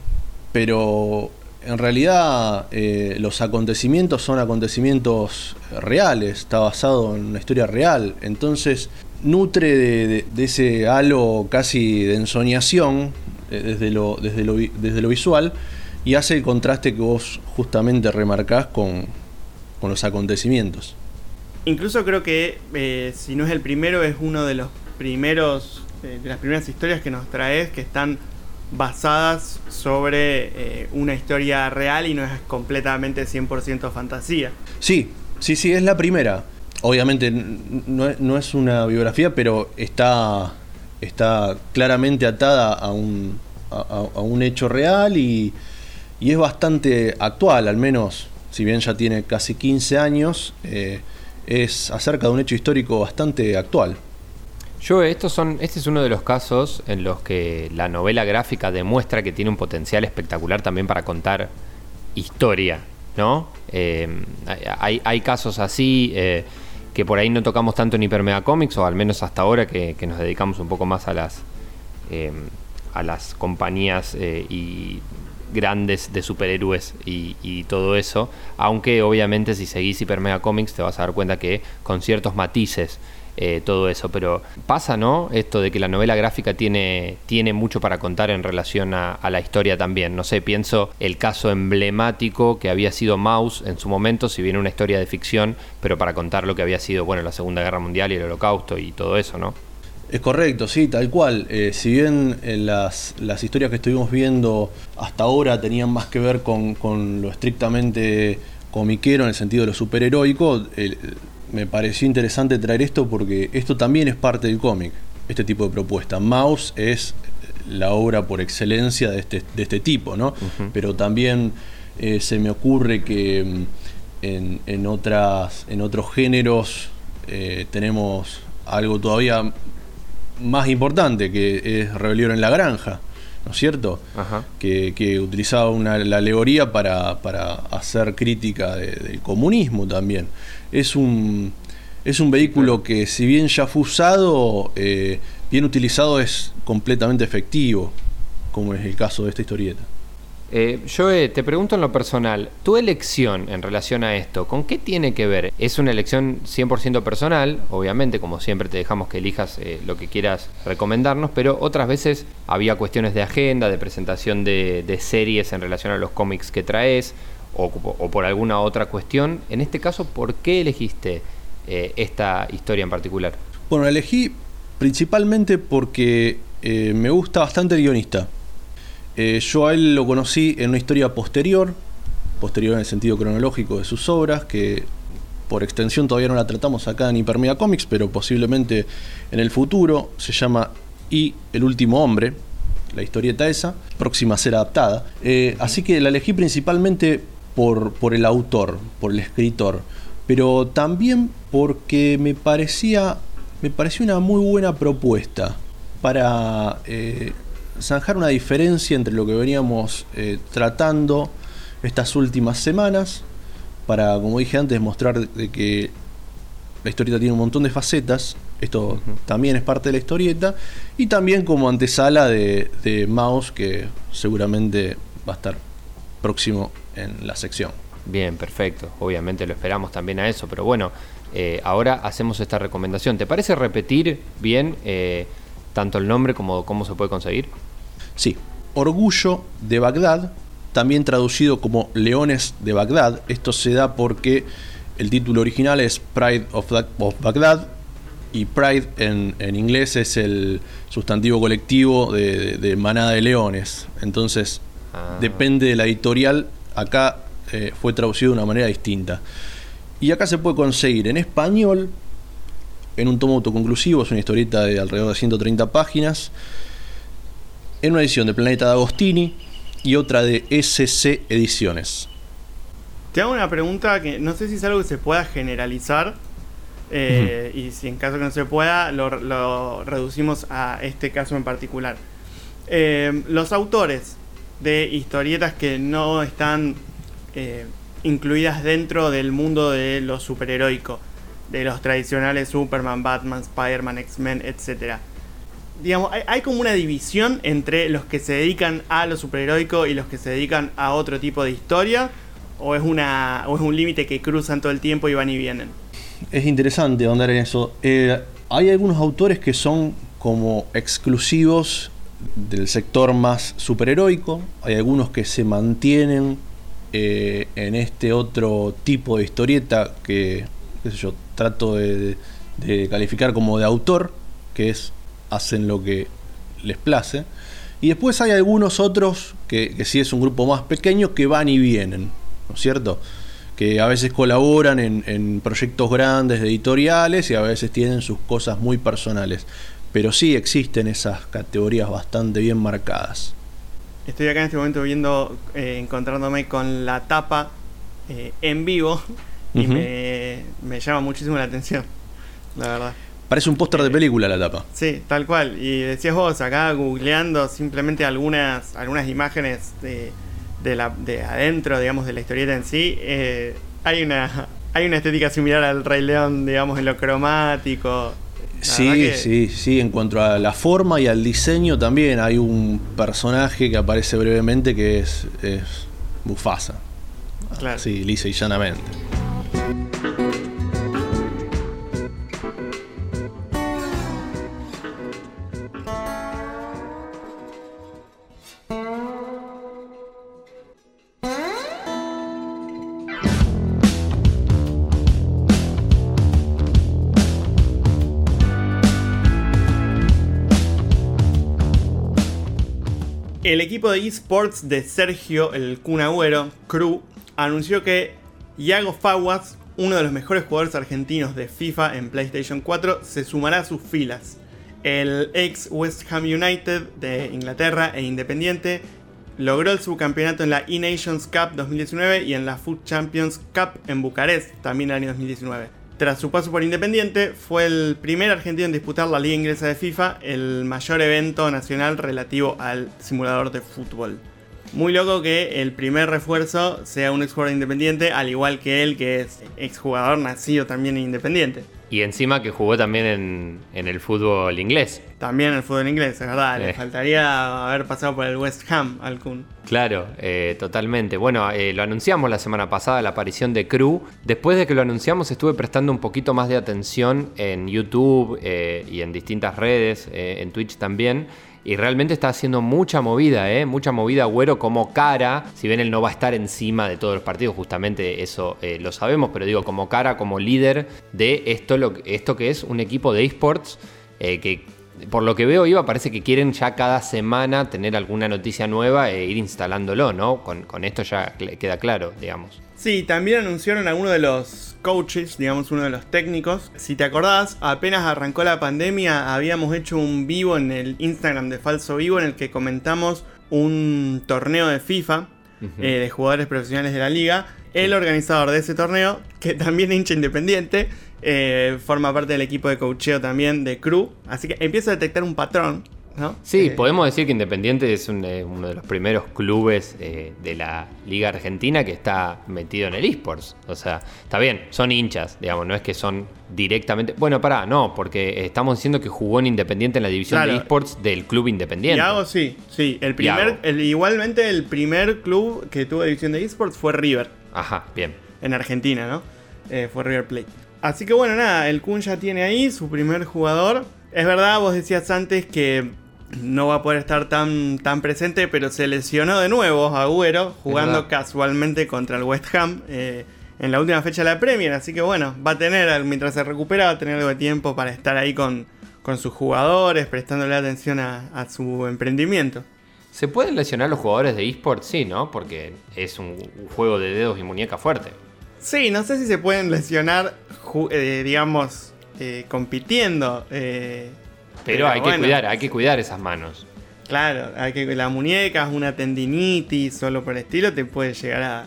E: pero en realidad eh, los acontecimientos son acontecimientos reales, está basado en una historia real, entonces nutre de, ese halo casi de ensoñación eh, desde, lo, desde, lo, desde lo visual y hace el contraste que vos justamente remarcás con, los acontecimientos.
B: Incluso creo que eh, si no es el primero, es uno de los primeros, de las primeras historias que nos traes que están basadas sobre eh, una historia real y no es completamente 100% fantasía.
E: Sí, sí, sí, es la primera. Obviamente no, es una biografía, pero está, está claramente atada a un, a un hecho real y, y es bastante actual, al menos si bien ya tiene casi 15 años, eh, es acerca de un hecho histórico bastante actual.
C: Yo, estos son, este es uno de los casos en los que la novela gráfica demuestra que tiene un potencial espectacular también para contar historia, ¿no? Eh, hay, casos así eh, que por ahí no tocamos tanto en Hipermega Comics, o al menos hasta ahora que, nos dedicamos un poco más a las, a las compañías y grandes de superhéroes y, todo eso. Aunque obviamente si seguís Hyper Mega Comics te vas a dar cuenta que con ciertos matices eh, todo eso. Pero pasa, ¿no? Esto de que la novela gráfica tiene, tiene mucho para contar en relación a, la historia también. No sé, pienso el caso emblemático que había sido Mouse en su momento, si bien una historia de ficción, pero para contar lo que había sido, bueno, la Segunda Guerra Mundial y el Holocausto y todo eso, ¿no?
E: Es correcto, sí, tal cual. Eh, si bien eh, las, historias que estuvimos viendo hasta ahora tenían más que ver con, lo estrictamente comiquero en el sentido de lo superheroico, me pareció interesante traer esto porque esto también es parte del cómic, este tipo de propuesta. Mouse es la obra por excelencia de este, de este tipo, ¿no? Pero también eh, se me ocurre que mm, en, en, otras, en otros géneros tenemos algo todavía más importante, que es Rebelión en la Granja, ¿no es cierto?
C: Ajá.
E: Que, que utilizaba una, la alegoría para, para hacer crítica de- del comunismo también. Es un, es un vehículo que si bien ya fue usado, eh, bien utilizado es completamente efectivo, como es el caso de esta historieta.
C: Eh, Joe, te pregunto en lo personal, tu elección en relación a esto, ¿con qué tiene que ver? ¿Es una elección 100% personal? Obviamente, como siempre te dejamos que elijas eh, lo que quieras recomendarnos, pero otras veces había cuestiones de agenda, de presentación de, de series en relación a los cómics que traes, o, por alguna otra cuestión. En este caso, ¿por qué elegiste eh, esta historia en particular?
E: Bueno, la elegí principalmente porque eh, me gusta bastante el guionista. Eh, yo a él lo conocí en una historia posterior, posterior en el sentido cronológico de sus obras, que por extensión todavía no la tratamos acá en Hipermedia Comics, pero posiblemente en el futuro. Se llama Y el último hombre, la historieta esa, próxima a ser adaptada. Así que la elegí principalmente por, por el autor, por el escritor, pero también porque me parecía, me parecía una muy buena propuesta para eh, zanjar una diferencia entre lo que veníamos eh, tratando estas últimas semanas, para, como dije antes, mostrar de que la historieta tiene un montón de facetas, esto también es parte de la historieta, y también como antesala de, de Mouse, que seguramente va a estar próximo en la sección.
C: Bien, perfecto. Obviamente lo esperamos también a eso, pero bueno, eh, ahora hacemos esta recomendación. ¿Te parece repetir bien eh, tanto el nombre como cómo se puede conseguir?
E: Sí, Orgullo de Bagdad, también traducido como Leones de Bagdad. Esto se da porque el título original es Pride of, Ba- of Bagdad y Pride en, en inglés es el sustantivo colectivo de manada de leones. Entonces,
C: Ah.
E: depende de la editorial, acá eh, fue traducido de una manera distinta. Y acá se puede conseguir en español, en un tomo autoconclusivo, es una historieta de alrededor de 130 páginas, en una edición de Planeta de Agostini y otra de SC Ediciones.
B: Te hago una pregunta que no sé si es algo que se pueda generalizar. eh, Y si en caso que no se pueda, lo, lo reducimos a este caso en particular. Eh, los autores de historietas que no están eh, incluidas dentro del mundo de lo superheroico, de los tradicionales Superman, Batman, Spider-Man, X-Men, etc. Digamos, hay, como una división entre los que se dedican a lo superheroico y los que se dedican a otro tipo de historia, o es, una, o es un límite que cruzan todo el tiempo y van y vienen.
E: Es interesante ahondar en eso. Eh, hay algunos autores que son como exclusivos del sector más superheroico, hay algunos que se mantienen eh, en este otro tipo de historieta que, yo, trato de, de calificar como de autor, que es hacen lo que les place. Y después hay algunos otros que, que sí es un grupo más pequeño que van y vienen, ¿no es cierto? Que a veces colaboran en, en proyectos grandes de editoriales y a veces tienen sus cosas muy personales. Pero sí existen esas categorías bastante bien marcadas.
B: Estoy acá en este momento viendo, eh, encontrándome con la tapa eh, en vivo y me, me llama muchísimo la atención, la verdad.
E: Parece un póster de película la tapa.
B: Sí, tal cual. Y decías vos, acá googleando simplemente algunas, algunas imágenes de, de, la, de adentro, digamos, de la historieta en sí, eh, hay, una, hay una estética similar al Rey León, digamos, en lo cromático.
E: Sí,
B: que-
E: sí, sí, en cuanto a la forma y al diseño también hay un personaje que aparece brevemente que es, es Mufasa.
B: Claro.
E: Sí, lisa y llanamente.
B: El equipo de esports de Sergio el Kun Agüero, Crew, anunció que Iago Faguas, uno de los mejores jugadores argentinos de FIFA en PlayStation 4, se sumará a sus filas. El ex West Ham United de Inglaterra e Independiente logró el subcampeonato en la E-Nations Cup 2019 y en la Food Champions Cup en Bucarest, también el año 2019. Tras su paso por Independiente, fue el primer argentino en disputar la Liga Inglesa de FIFA, el mayor evento nacional relativo al simulador de fútbol. Muy loco que el primer refuerzo sea un exjugador independiente, al igual que él, que es exjugador nacido también en Independiente.
C: Y encima que jugó también en, en el fútbol inglés.
B: También en el fútbol inglés, es verdad. Le
C: Eh.
B: faltaría haber pasado por el West Ham al Kun.
C: Claro, eh, totalmente. Bueno, eh, lo anunciamos la semana pasada, la aparición de Crew. Después de que lo anunciamos, estuve prestando un poquito más de atención en YouTube y en distintas redes, en Twitch también. Y realmente está haciendo mucha movida, ¿eh? Mucha movida, Agüero como cara. Si bien él no va a estar encima de todos los partidos, justamente eso eh, lo sabemos, pero digo, como cara, como líder de esto, lo, esto que es un equipo de esports eh, que por lo que veo, Iba, parece que quieren ya cada semana tener alguna noticia nueva e ir instalándolo, ¿no? Con, con esto ya queda claro, digamos.
B: Sí, también anunciaron a uno de los coaches, digamos uno de los técnicos. Si te acordás, apenas arrancó la pandemia, habíamos hecho un vivo en el Instagram de Falso Vivo en el que comentamos un torneo de FIFA eh, de jugadores profesionales de la liga. El organizador de ese torneo, que también es hincha independiente, eh, forma parte del equipo de coacheo también de Crew. Así que empieza a detectar un patrón, ¿no?
C: Sí,
B: Eh,
C: podemos decir que Independiente es un, eh, uno de los primeros clubes eh, de la Liga Argentina que está metido en el esports. O sea, está bien, son hinchas, digamos, no es que son directamente. Bueno, pará, no, porque estamos diciendo que jugó en Independiente en la división de esports del club Independiente.
B: Iago sí, sí. El primer, el- igualmente el primer club que tuvo división de esports fue River.
C: Ajá, bien.
B: en Argentina, ¿no? Fue River Plate. Así que bueno, nada, el Kun ya tiene ahí su primer jugador. Es verdad, vos decías antes que no va a poder estar tan, tan presente, pero se lesionó de nuevo Agüero jugando casualmente contra el West Ham eh, en la última fecha de la Premier. Así que bueno, va a tener, mientras se recupera, va a tener algo de tiempo para estar ahí con, con sus jugadores, prestándole atención a, a su emprendimiento.
C: ¿Se pueden lesionar los jugadores de esports? Sí, ¿no? Porque es un juego de dedos y muñeca fuerte.
B: Sí, no sé si se pueden lesionar, eh, digamos, eh, compitiendo. eh,
C: Pero, hay que cuidar, hay que cuidar esas manos.
B: Claro, hay que la muñeca, una tendinitis, solo por el estilo, te puede llegar a,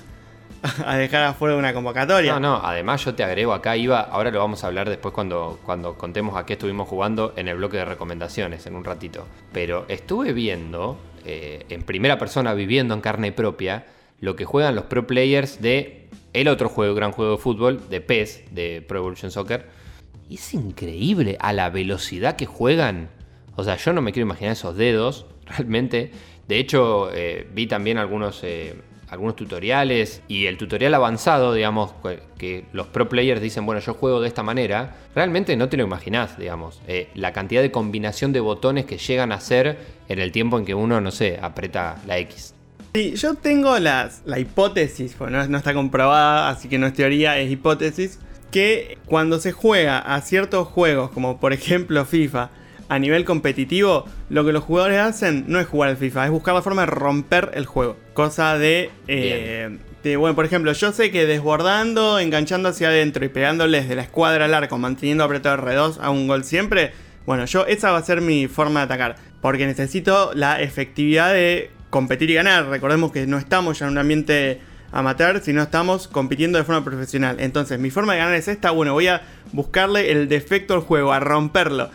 B: a dejar afuera de una convocatoria.
C: No, no, además yo te agrego acá, Iba, ahora lo vamos a hablar después cuando, cuando contemos a qué estuvimos jugando en el bloque de recomendaciones, en un ratito. Pero estuve viendo, eh, en primera persona, viviendo en carne propia, lo que juegan los pro players de el otro juego, gran juego de fútbol, de PES, de Pro Evolution Soccer. Es increíble a la velocidad que juegan. O sea, yo no me quiero imaginar esos dedos, realmente. De hecho, eh, vi también algunos, eh, algunos tutoriales y el tutorial avanzado, digamos, que, los pro players dicen, bueno, yo juego de esta manera. Realmente no te lo imaginás, digamos. eh, la cantidad de combinación de botones que llegan a ser en el tiempo en que uno, no sé, aprieta la X.
B: Sí, yo tengo las, la hipótesis, pues no, no está comprobada, así que no es teoría, es hipótesis, que cuando se juega a ciertos juegos, como por ejemplo FIFA, a nivel competitivo, lo que los jugadores hacen no es jugar al FIFA, es buscar la forma de romper el juego. Cosa de, eh, de, bueno, por ejemplo, yo sé que desbordando, enganchando hacia adentro y pegándoles de la escuadra al arco, manteniendo apretado R2 a un gol siempre, bueno, yo esa va a ser mi forma de atacar, porque necesito la efectividad de competir y ganar. Recordemos que no estamos ya en un ambiente amateur, sino estamos compitiendo de forma profesional. Entonces, mi forma de ganar es esta, bueno, voy a buscarle el defecto al juego, a romperlo.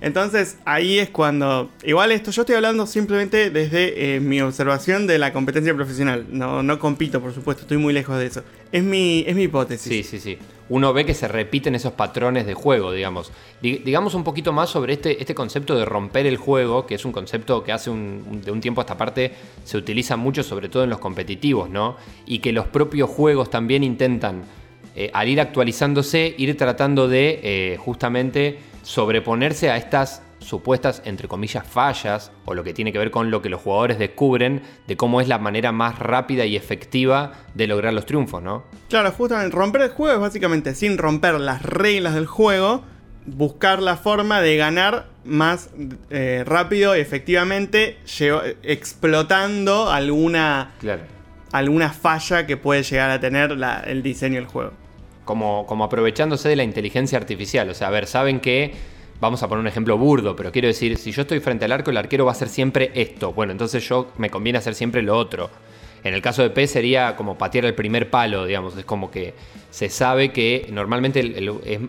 B: Entonces ahí es cuando. Igual esto yo estoy hablando simplemente desde eh, mi observación de la competencia profesional. No, no compito, por supuesto, estoy muy lejos de eso. Es mi, es mi hipótesis.
C: Sí, sí, sí. Uno ve que se repiten esos patrones de juego, digamos. Di- digamos un poquito más sobre este, este concepto de romper el juego, que es un concepto que hace un- de un tiempo a esta parte se utiliza mucho, sobre todo en los competitivos, ¿no? Y que los propios juegos también intentan, eh, al ir actualizándose, ir tratando de eh, justamente sobreponerse a estas supuestas, entre comillas, fallas, o lo que tiene que ver con lo que los jugadores descubren de cómo es la manera más rápida y efectiva de lograr los triunfos, ¿no?
B: Claro, justamente romper el juego es básicamente sin romper las reglas del juego, buscar la forma de ganar más eh, rápido y efectivamente, explotando alguna,
C: Claro.
B: alguna falla que puede llegar a tener la- el diseño del juego.
C: como, como aprovechándose de la inteligencia artificial. O sea, a ver, saben que, vamos a poner un ejemplo burdo, pero quiero decir, si yo estoy frente al arco, el arquero va a hacer siempre esto. Bueno, entonces yo me conviene hacer siempre lo otro. En el caso de P sería como patear el primer palo, digamos. Es como que se sabe que normalmente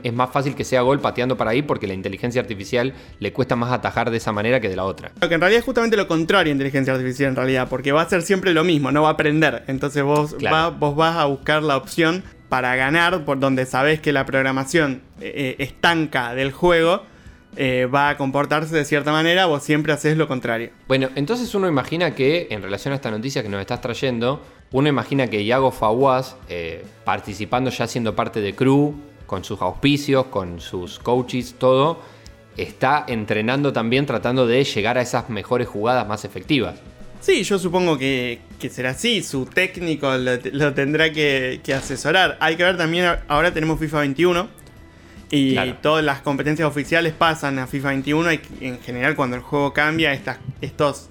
C: es, más fácil que sea gol pateando para ahí porque la inteligencia artificial le cuesta más atajar de esa manera que de la otra.
B: Lo que en realidad es justamente lo contrario a inteligencia artificial en realidad, porque va a ser siempre lo mismo, no va a aprender. Entonces vos, vos vas a buscar la opción para ganar por donde sabes que la programación eh, eh, estanca del juego eh, va a comportarse de cierta manera, vos siempre haces lo contrario.
C: Bueno, entonces uno imagina que en relación a esta noticia que nos estás trayendo, uno imagina que Iago Fawaz, eh, participando ya siendo parte de crew, con sus auspicios, con sus coaches, todo, está entrenando también tratando de llegar a esas mejores jugadas más efectivas.
B: Sí, yo supongo que, será así, su técnico lo, tendrá que, que, asesorar. Hay que ver también, ahora tenemos FIFA 21, y todas las competencias oficiales pasan a FIFA 21 y en general cuando el juego cambia, estas, estos,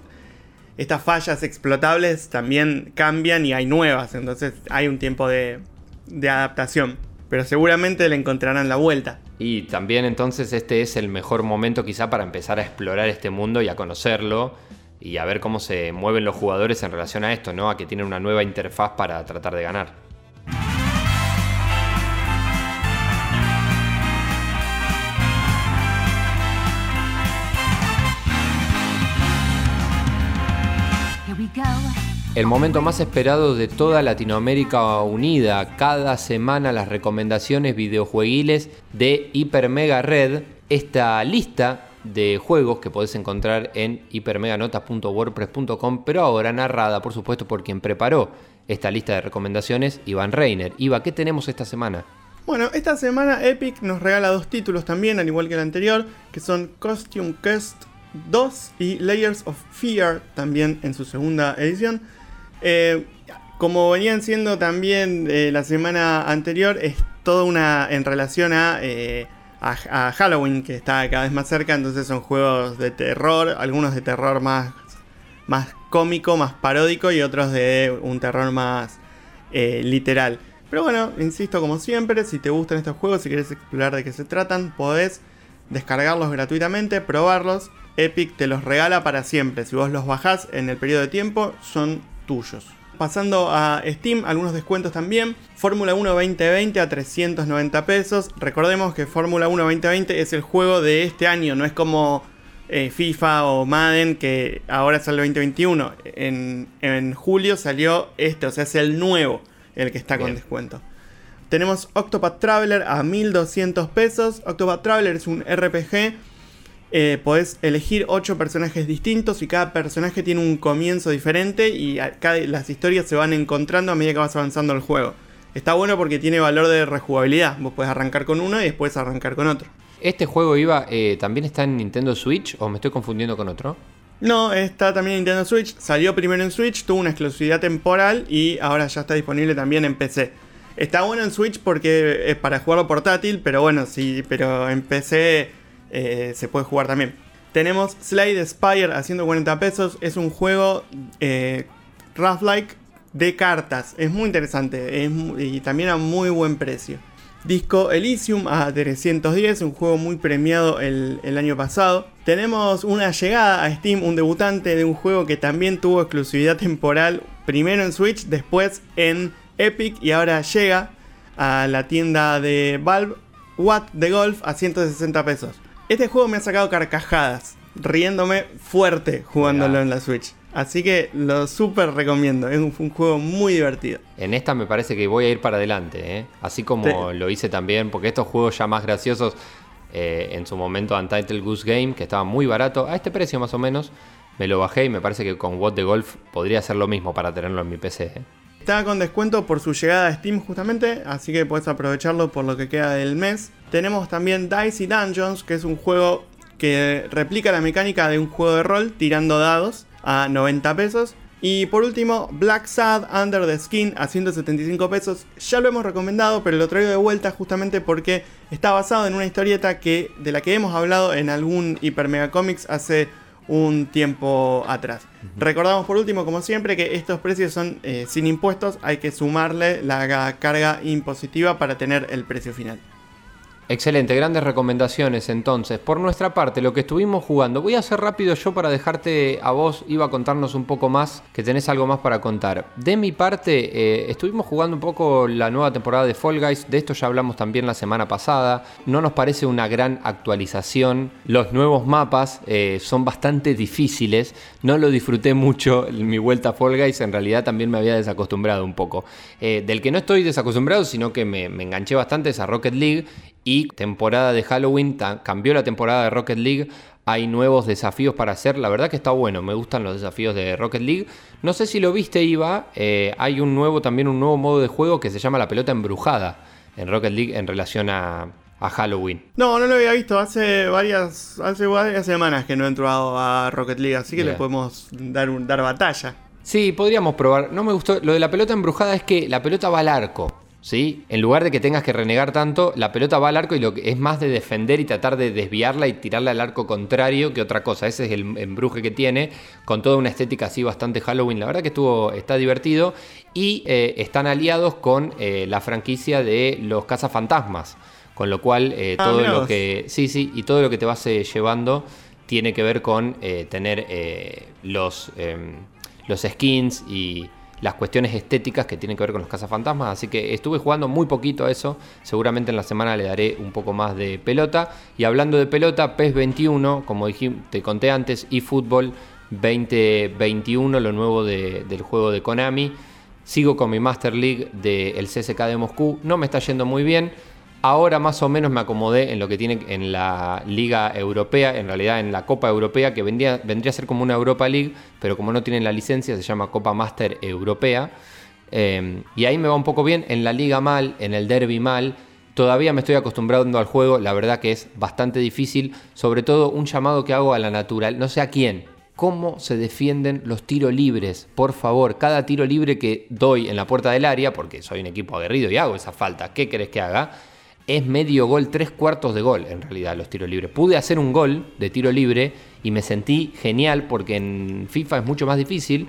B: estas fallas explotables también cambian y hay nuevas. Entonces hay un tiempo de, de adaptación. Pero seguramente le encontrarán la vuelta.
C: Y también entonces este es el mejor momento quizá para empezar a explorar este mundo y a conocerlo y a ver cómo se mueven los jugadores en relación a esto, ¿no? A que tienen una nueva interfaz para tratar de ganar. El momento más esperado de toda Latinoamérica Unida. Cada semana las recomendaciones videojueguiles de Hiper Mega Red. Esta lista de juegos que podés encontrar en hipermeganotas.wordpress.com, pero ahora narrada, por supuesto, por quien preparó esta lista de recomendaciones, Iván Reiner. Iva, ¿qué tenemos esta semana?
B: Bueno, esta semana Epic nos regala dos títulos también, al igual que el anterior, que son Costume Quest 2 y Layers of Fear, también en su segunda edición. Eh, como venían siendo también eh, la semana anterior, es toda una en relación eh, a, Halloween, que está cada vez más cerca, entonces son juegos de terror, algunos de terror más, más cómico, más paródico y otros de un terror más literal. Pero bueno, insisto como siempre, si te gustan estos juegos, si quieres explorar de qué se tratan, podés descargarlos gratuitamente, probarlos. Epic te los regala para siempre. Si vos los bajás en el periodo de tiempo, son tuyos. Pasando a Steam, algunos descuentos también. Fórmula 1 2020 a 390 pesos. Recordemos que Fórmula 1 2020 es el juego de este año, no es como eh, FIFA o Madden que ahora sale el 2021. En, julio salió este, o sea, es el nuevo, el que está con descuento. Tenemos Octopath Traveler a 1200 pesos. Octopath Traveler es un RPG eh, podés elegir 8 personajes distintos y cada personaje tiene un comienzo diferente y las historias se van encontrando a medida que vas avanzando el juego. Está bueno porque tiene valor de rejugabilidad. Vos podés arrancar con uno y después arrancar con otro.
C: ¿Este juego iba eh, también está en Nintendo Switch o me estoy confundiendo con otro?
B: No, está también en Nintendo Switch. Salió primero en Switch, tuvo una exclusividad temporal y ahora ya está disponible también en PC. Está bueno en Switch porque es para jugarlo portátil, pero bueno, sí, pero en PC eh, se puede jugar también. Tenemos Slade Spire a 140 pesos. Es un juego eh, rough-like de cartas. Es muy interesante y también a muy buen precio. Disco Elysium a 310, un juego muy premiado el, el, año pasado. Tenemos una llegada a Steam, un debutante de un juego que también tuvo exclusividad temporal, primero en Switch, después en Epic y ahora llega a la tienda de Valve, What the Golf a 160 pesos. Este juego me ha sacado carcajadas, riéndome fuerte jugándolo en la Switch. Así que lo súper recomiendo, es un, juego muy divertido.
C: En esta me parece que voy a ir para adelante, ¿eh? así como lo hice también, porque estos juegos ya más graciosos, eh, en su momento Untitled Goose Game, que estaba muy barato, a este precio más o menos, me lo bajé y me parece que con What the Golf podría hacer lo mismo para tenerlo en mi PC. ¿eh?
B: Está con descuento por su llegada a Steam justamente, así que puedes aprovecharlo por lo que queda del mes. Tenemos también Dicey Dungeons, que es un juego que replica la mecánica de un juego de rol tirando dados a 90 pesos. Y por último, Black Sad Under the Skin a 175 pesos. Ya lo hemos recomendado, pero lo traigo de vuelta justamente porque está basado en una historieta que, de la que hemos hablado en algún Hyper Mega Comics hace un tiempo atrás. Recordamos por último, como siempre, que estos precios son eh, sin impuestos, hay que sumarle la carga impositiva para tener el precio final.
C: Excelente, grandes recomendaciones entonces. Por nuestra parte, lo que estuvimos jugando, voy a hacer rápido yo para dejarte a vos, iba a contarnos un poco más, que tenés algo más para contar. De mi parte, eh, estuvimos jugando un poco la nueva temporada de Fall Guys, de esto ya hablamos también la semana pasada, no nos parece una gran actualización, los nuevos mapas eh, son bastante difíciles, no lo disfruté mucho mi vuelta a Fall Guys, en realidad también me había desacostumbrado un poco. Eh, del que no estoy desacostumbrado, sino que me, me enganché bastante es a Rocket League y temporada de Halloween, cambió la temporada de Rocket League, hay nuevos desafíos para hacer, la verdad que está bueno, me gustan los desafíos de Rocket League. No sé si lo viste, Iva, eh, hay un nuevo, también un nuevo modo de juego que se llama la pelota embrujada en Rocket League en relación a, Halloween.
B: No, no lo había visto. Hace varias, hace varias semanas que no he entrado a Rocket League, así que le podemos dar, un, dar batalla.
C: Sí, podríamos probar. No me gustó. Lo de la pelota embrujada es que la pelota va al arco. ¿Sí? En lugar de que tengas que renegar tanto, la pelota va al arco y lo que es más de defender y tratar de desviarla y tirarla al arco contrario que otra cosa. Ese es el embruje que tiene, con toda una estética así bastante Halloween. La verdad que estuvo, está divertido. Y eh, están aliados con eh, la franquicia de los cazafantasmas. Con lo cual, eh, ah, todo lo que. Sí, sí, y todo lo que te vas llevando tiene que ver con tener los, em, los skins y las cuestiones estéticas que tienen que ver con los cazafantasmas. Así que estuve jugando muy poquito a eso. Seguramente en la semana le daré un poco más de pelota. Y hablando de pelota, PES 21, como te conté antes, y Fútbol 2021, lo nuevo del juego de Konami. Sigo con mi Master League del CSK de Moscú. No me está yendo muy bien. Ahora más o menos me acomodé en lo que tiene en la Liga Europea, en realidad en la Copa Europea, que vendría, vendría a ser como una Europa League, pero como no tienen la licencia se llama Copa Master Europea. Em, y ahí me va un poco bien, en la Liga mal, en el Derby mal. Todavía me estoy acostumbrando al juego, la verdad que es bastante difícil, sobre todo un llamado que hago a la natural, no sé a quién, cómo se defienden los tiros libres. Por favor, cada tiro libre que doy en la puerta del área, porque soy un equipo aguerrido y hago esa falta, ¿qué querés que haga? Es medio gol, tres cuartos de gol en realidad los tiros libres. Pude hacer un gol de tiro libre y me sentí genial porque en FIFA es mucho más difícil.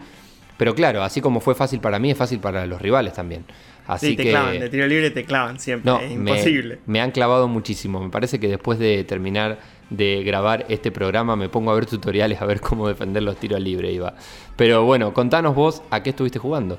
C: Pero claro, así como fue fácil para mí, es fácil para los rivales también. Así
B: sí, te clavan, de tiro libre te clavan siempre, es imposible.
C: Me, han clavado muchísimo. Me parece que después de terminar de grabar este programa me pongo a ver tutoriales a ver cómo defender los tiros libres, Iba. Pero bueno, contanos vos a qué estuviste jugando.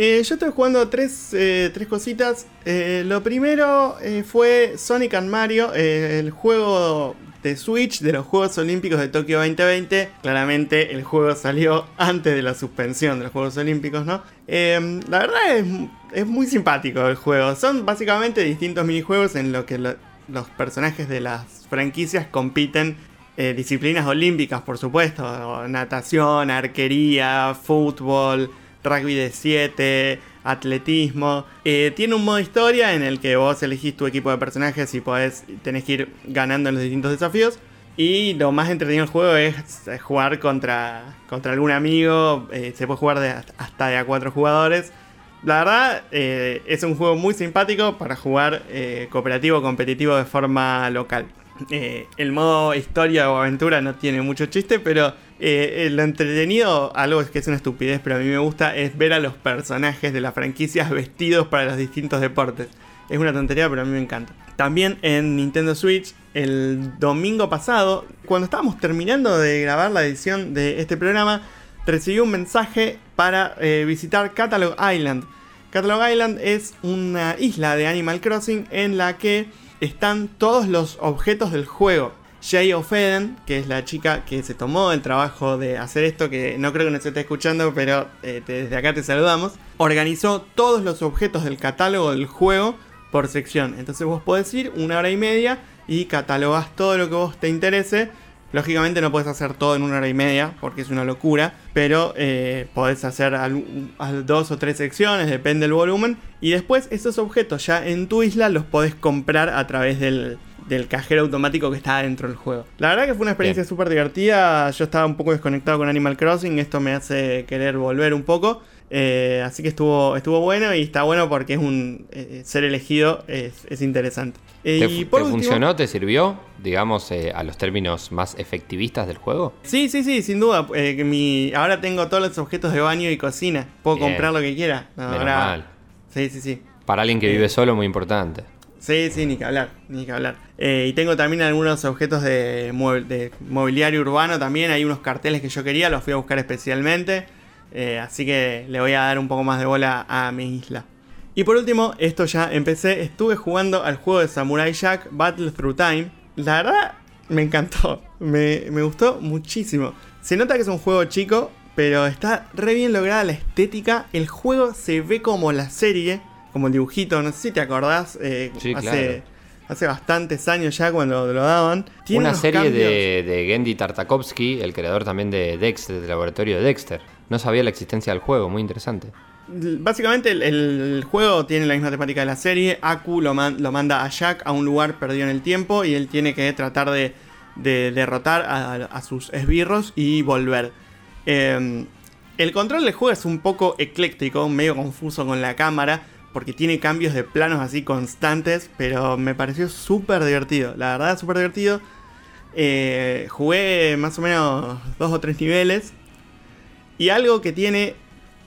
B: Eh, yo estoy jugando tres, eh, cositas. Eh, lo primero fue Sonic and Mario, el juego de Switch de los Juegos Olímpicos de Tokio 2020. Claramente el juego salió antes de la suspensión de los Juegos Olímpicos, ¿no? la verdad es, es, muy simpático el juego. Son básicamente distintos minijuegos en los que los personajes de las franquicias compiten disciplinas olímpicas, por supuesto. Natación, arquería, fútbol rugby de 7, atletismo. Eh, tiene un modo historia en el que vos elegís tu equipo de personajes y podés, tenés que ir ganando en los distintos desafíos. Y lo más entretenido del juego es jugar contra, contra algún amigo. Eh, se puede jugar de hasta de a 4 jugadores. La verdad, eh, es un juego muy simpático para jugar cooperativo competitivo de forma local. El modo historia o aventura no tiene mucho chiste, pero eh, lo entretenido, algo que es una estupidez, pero a mí me gusta, es ver a los personajes de las franquicias vestidos para los distintos deportes. Es una tontería, pero a mí me encanta. También en Nintendo Switch, el domingo pasado, cuando estábamos terminando de grabar la edición de este programa, recibí un mensaje para eh, visitar Catalog Island. Catalog Island es una isla de Animal Crossing en la que están todos los objetos del juego. Jay O'Feden, que es la chica que se tomó el trabajo de hacer esto, que no creo que nos esté escuchando, pero eh, desde acá te saludamos, organizó todos los objetos del catálogo del juego por sección. Entonces vos podés ir una hora y media y catalogás todo lo que vos te interese. Lógicamente no puedes hacer todo en una hora y media porque es una locura, pero eh, podés hacer dos o tres secciones, depende del volumen. Y después esos objetos ya en tu isla los podés comprar a través del, del cajero automático que está dentro del juego. La verdad que fue una experiencia súper divertida. Yo estaba un poco desconectado con Animal Crossing. Esto me hace querer volver un poco. Eh, así que estuvo, estuvo bueno y está bueno porque es un eh, ser elegido es, interesante.
C: ¿Te, y funcionó? ¿Te sirvió, digamos, eh, a los términos más efectivistas del juego?
B: Sí, sí, sí, sin duda. mi, ahora tengo todos los objetos de baño y cocina. Puedo comprar lo que quiera.
C: No,
B: Sí, sí, sí.
C: Para alguien que vive solo, muy importante.
B: Sí, sí, ni que hablar, ni que hablar. Eh, y tengo también algunos objetos de, de, mobiliario urbano también. Hay unos carteles que yo quería, los fui a buscar especialmente. Eh, así que le voy a dar un poco más de bola a mi isla. Y por último, esto ya empecé, estuve jugando al juego de Samurai Jack Battle Through Time. La verdad, me encantó, me, me gustó muchísimo. Se nota que es un juego chico, pero está re bien lograda la estética. El juego se ve como la serie, como el dibujito, no sé si te acordás. Eh, hace, hace bastantes años ya cuando lo daban.
C: Una serie de, de, Gendy Tartakovsky, el creador también de Dexter, del laboratorio de Dexter. No sabía la existencia del juego, muy interesante.
B: Básicamente el, juego tiene la misma temática de la serie. Aku lo, manda a Jack a un lugar perdido en el tiempo y él tiene que tratar de, derrotar a, sus esbirros y volver. Em, el control del juego es un poco ecléctico, medio confuso con la cámara, porque tiene cambios de planos así constantes, pero me pareció súper divertido. La verdad, súper divertido. Eh, jugué más o menos dos o tres niveles. Y algo que tiene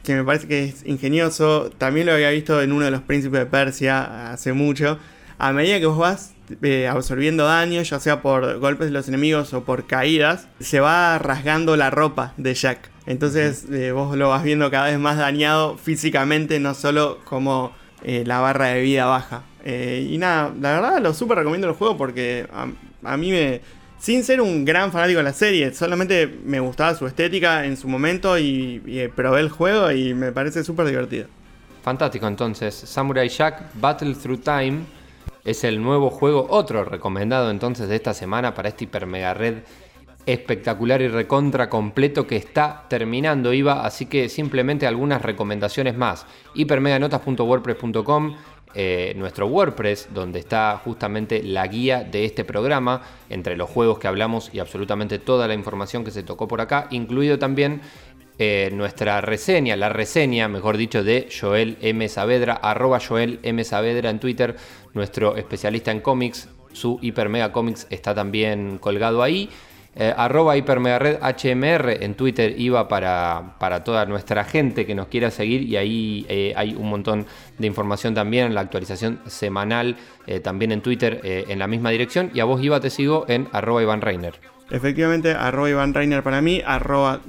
B: que me parece que es ingenioso. También lo había visto en uno de los príncipes de Persia hace mucho. A medida que vos vas eh, absorbiendo daño, ya sea por golpes de los enemigos o por caídas, se va rasgando la ropa de Jack. Entonces eh, vos lo vas viendo cada vez más dañado físicamente, no solo como eh, la barra de vida baja. y nada, la verdad lo súper recomiendo el juego porque a mí me, sin ser un gran fanático de la serie, solamente me gustaba su estética en su momento y, probé el juego y me parece súper divertido.
C: Fantástico, entonces, Samurai Jack Battle Through Time es el nuevo juego, otro recomendado entonces de esta semana para este hiper mega red espectacular y recontra completo que está terminando IVA, así que simplemente algunas recomendaciones más. hipermeganotas.wordpress.com eh, nuestro WordPress, donde está justamente la guía de este programa, entre los juegos que hablamos y absolutamente toda la información que se tocó por acá, incluido también eh, nuestra reseña, la reseña, mejor dicho, de Joel M. Saavedra, arroba Joel M. Saavedra en Twitter, nuestro especialista en cómics, su Hiper Mega Comics está también colgado ahí. Eh, arroba hipermegared HMR en Twitter iba para, para, toda nuestra gente que nos quiera seguir y ahí eh, hay un montón de información también, la actualización semanal eh, también en Twitter en la misma dirección y a vos Iba te sigo en arroba Iván Reiner.
B: Efectivamente, arroba Iván Reiner para mí, arroba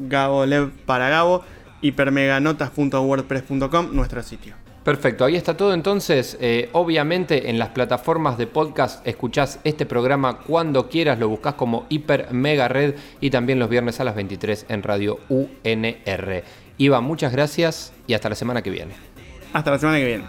B: Lev para Gabo, hipermeganotas.wordpress.com, nuestro sitio.
C: Perfecto, ahí está todo entonces. Eh, obviamente en las plataformas de podcast escuchás este programa cuando quieras, lo buscas como Hiper Mega Red y también los viernes a las 23 en Radio UNR. Iva, muchas gracias y hasta la semana que viene.
B: Hasta la semana que viene.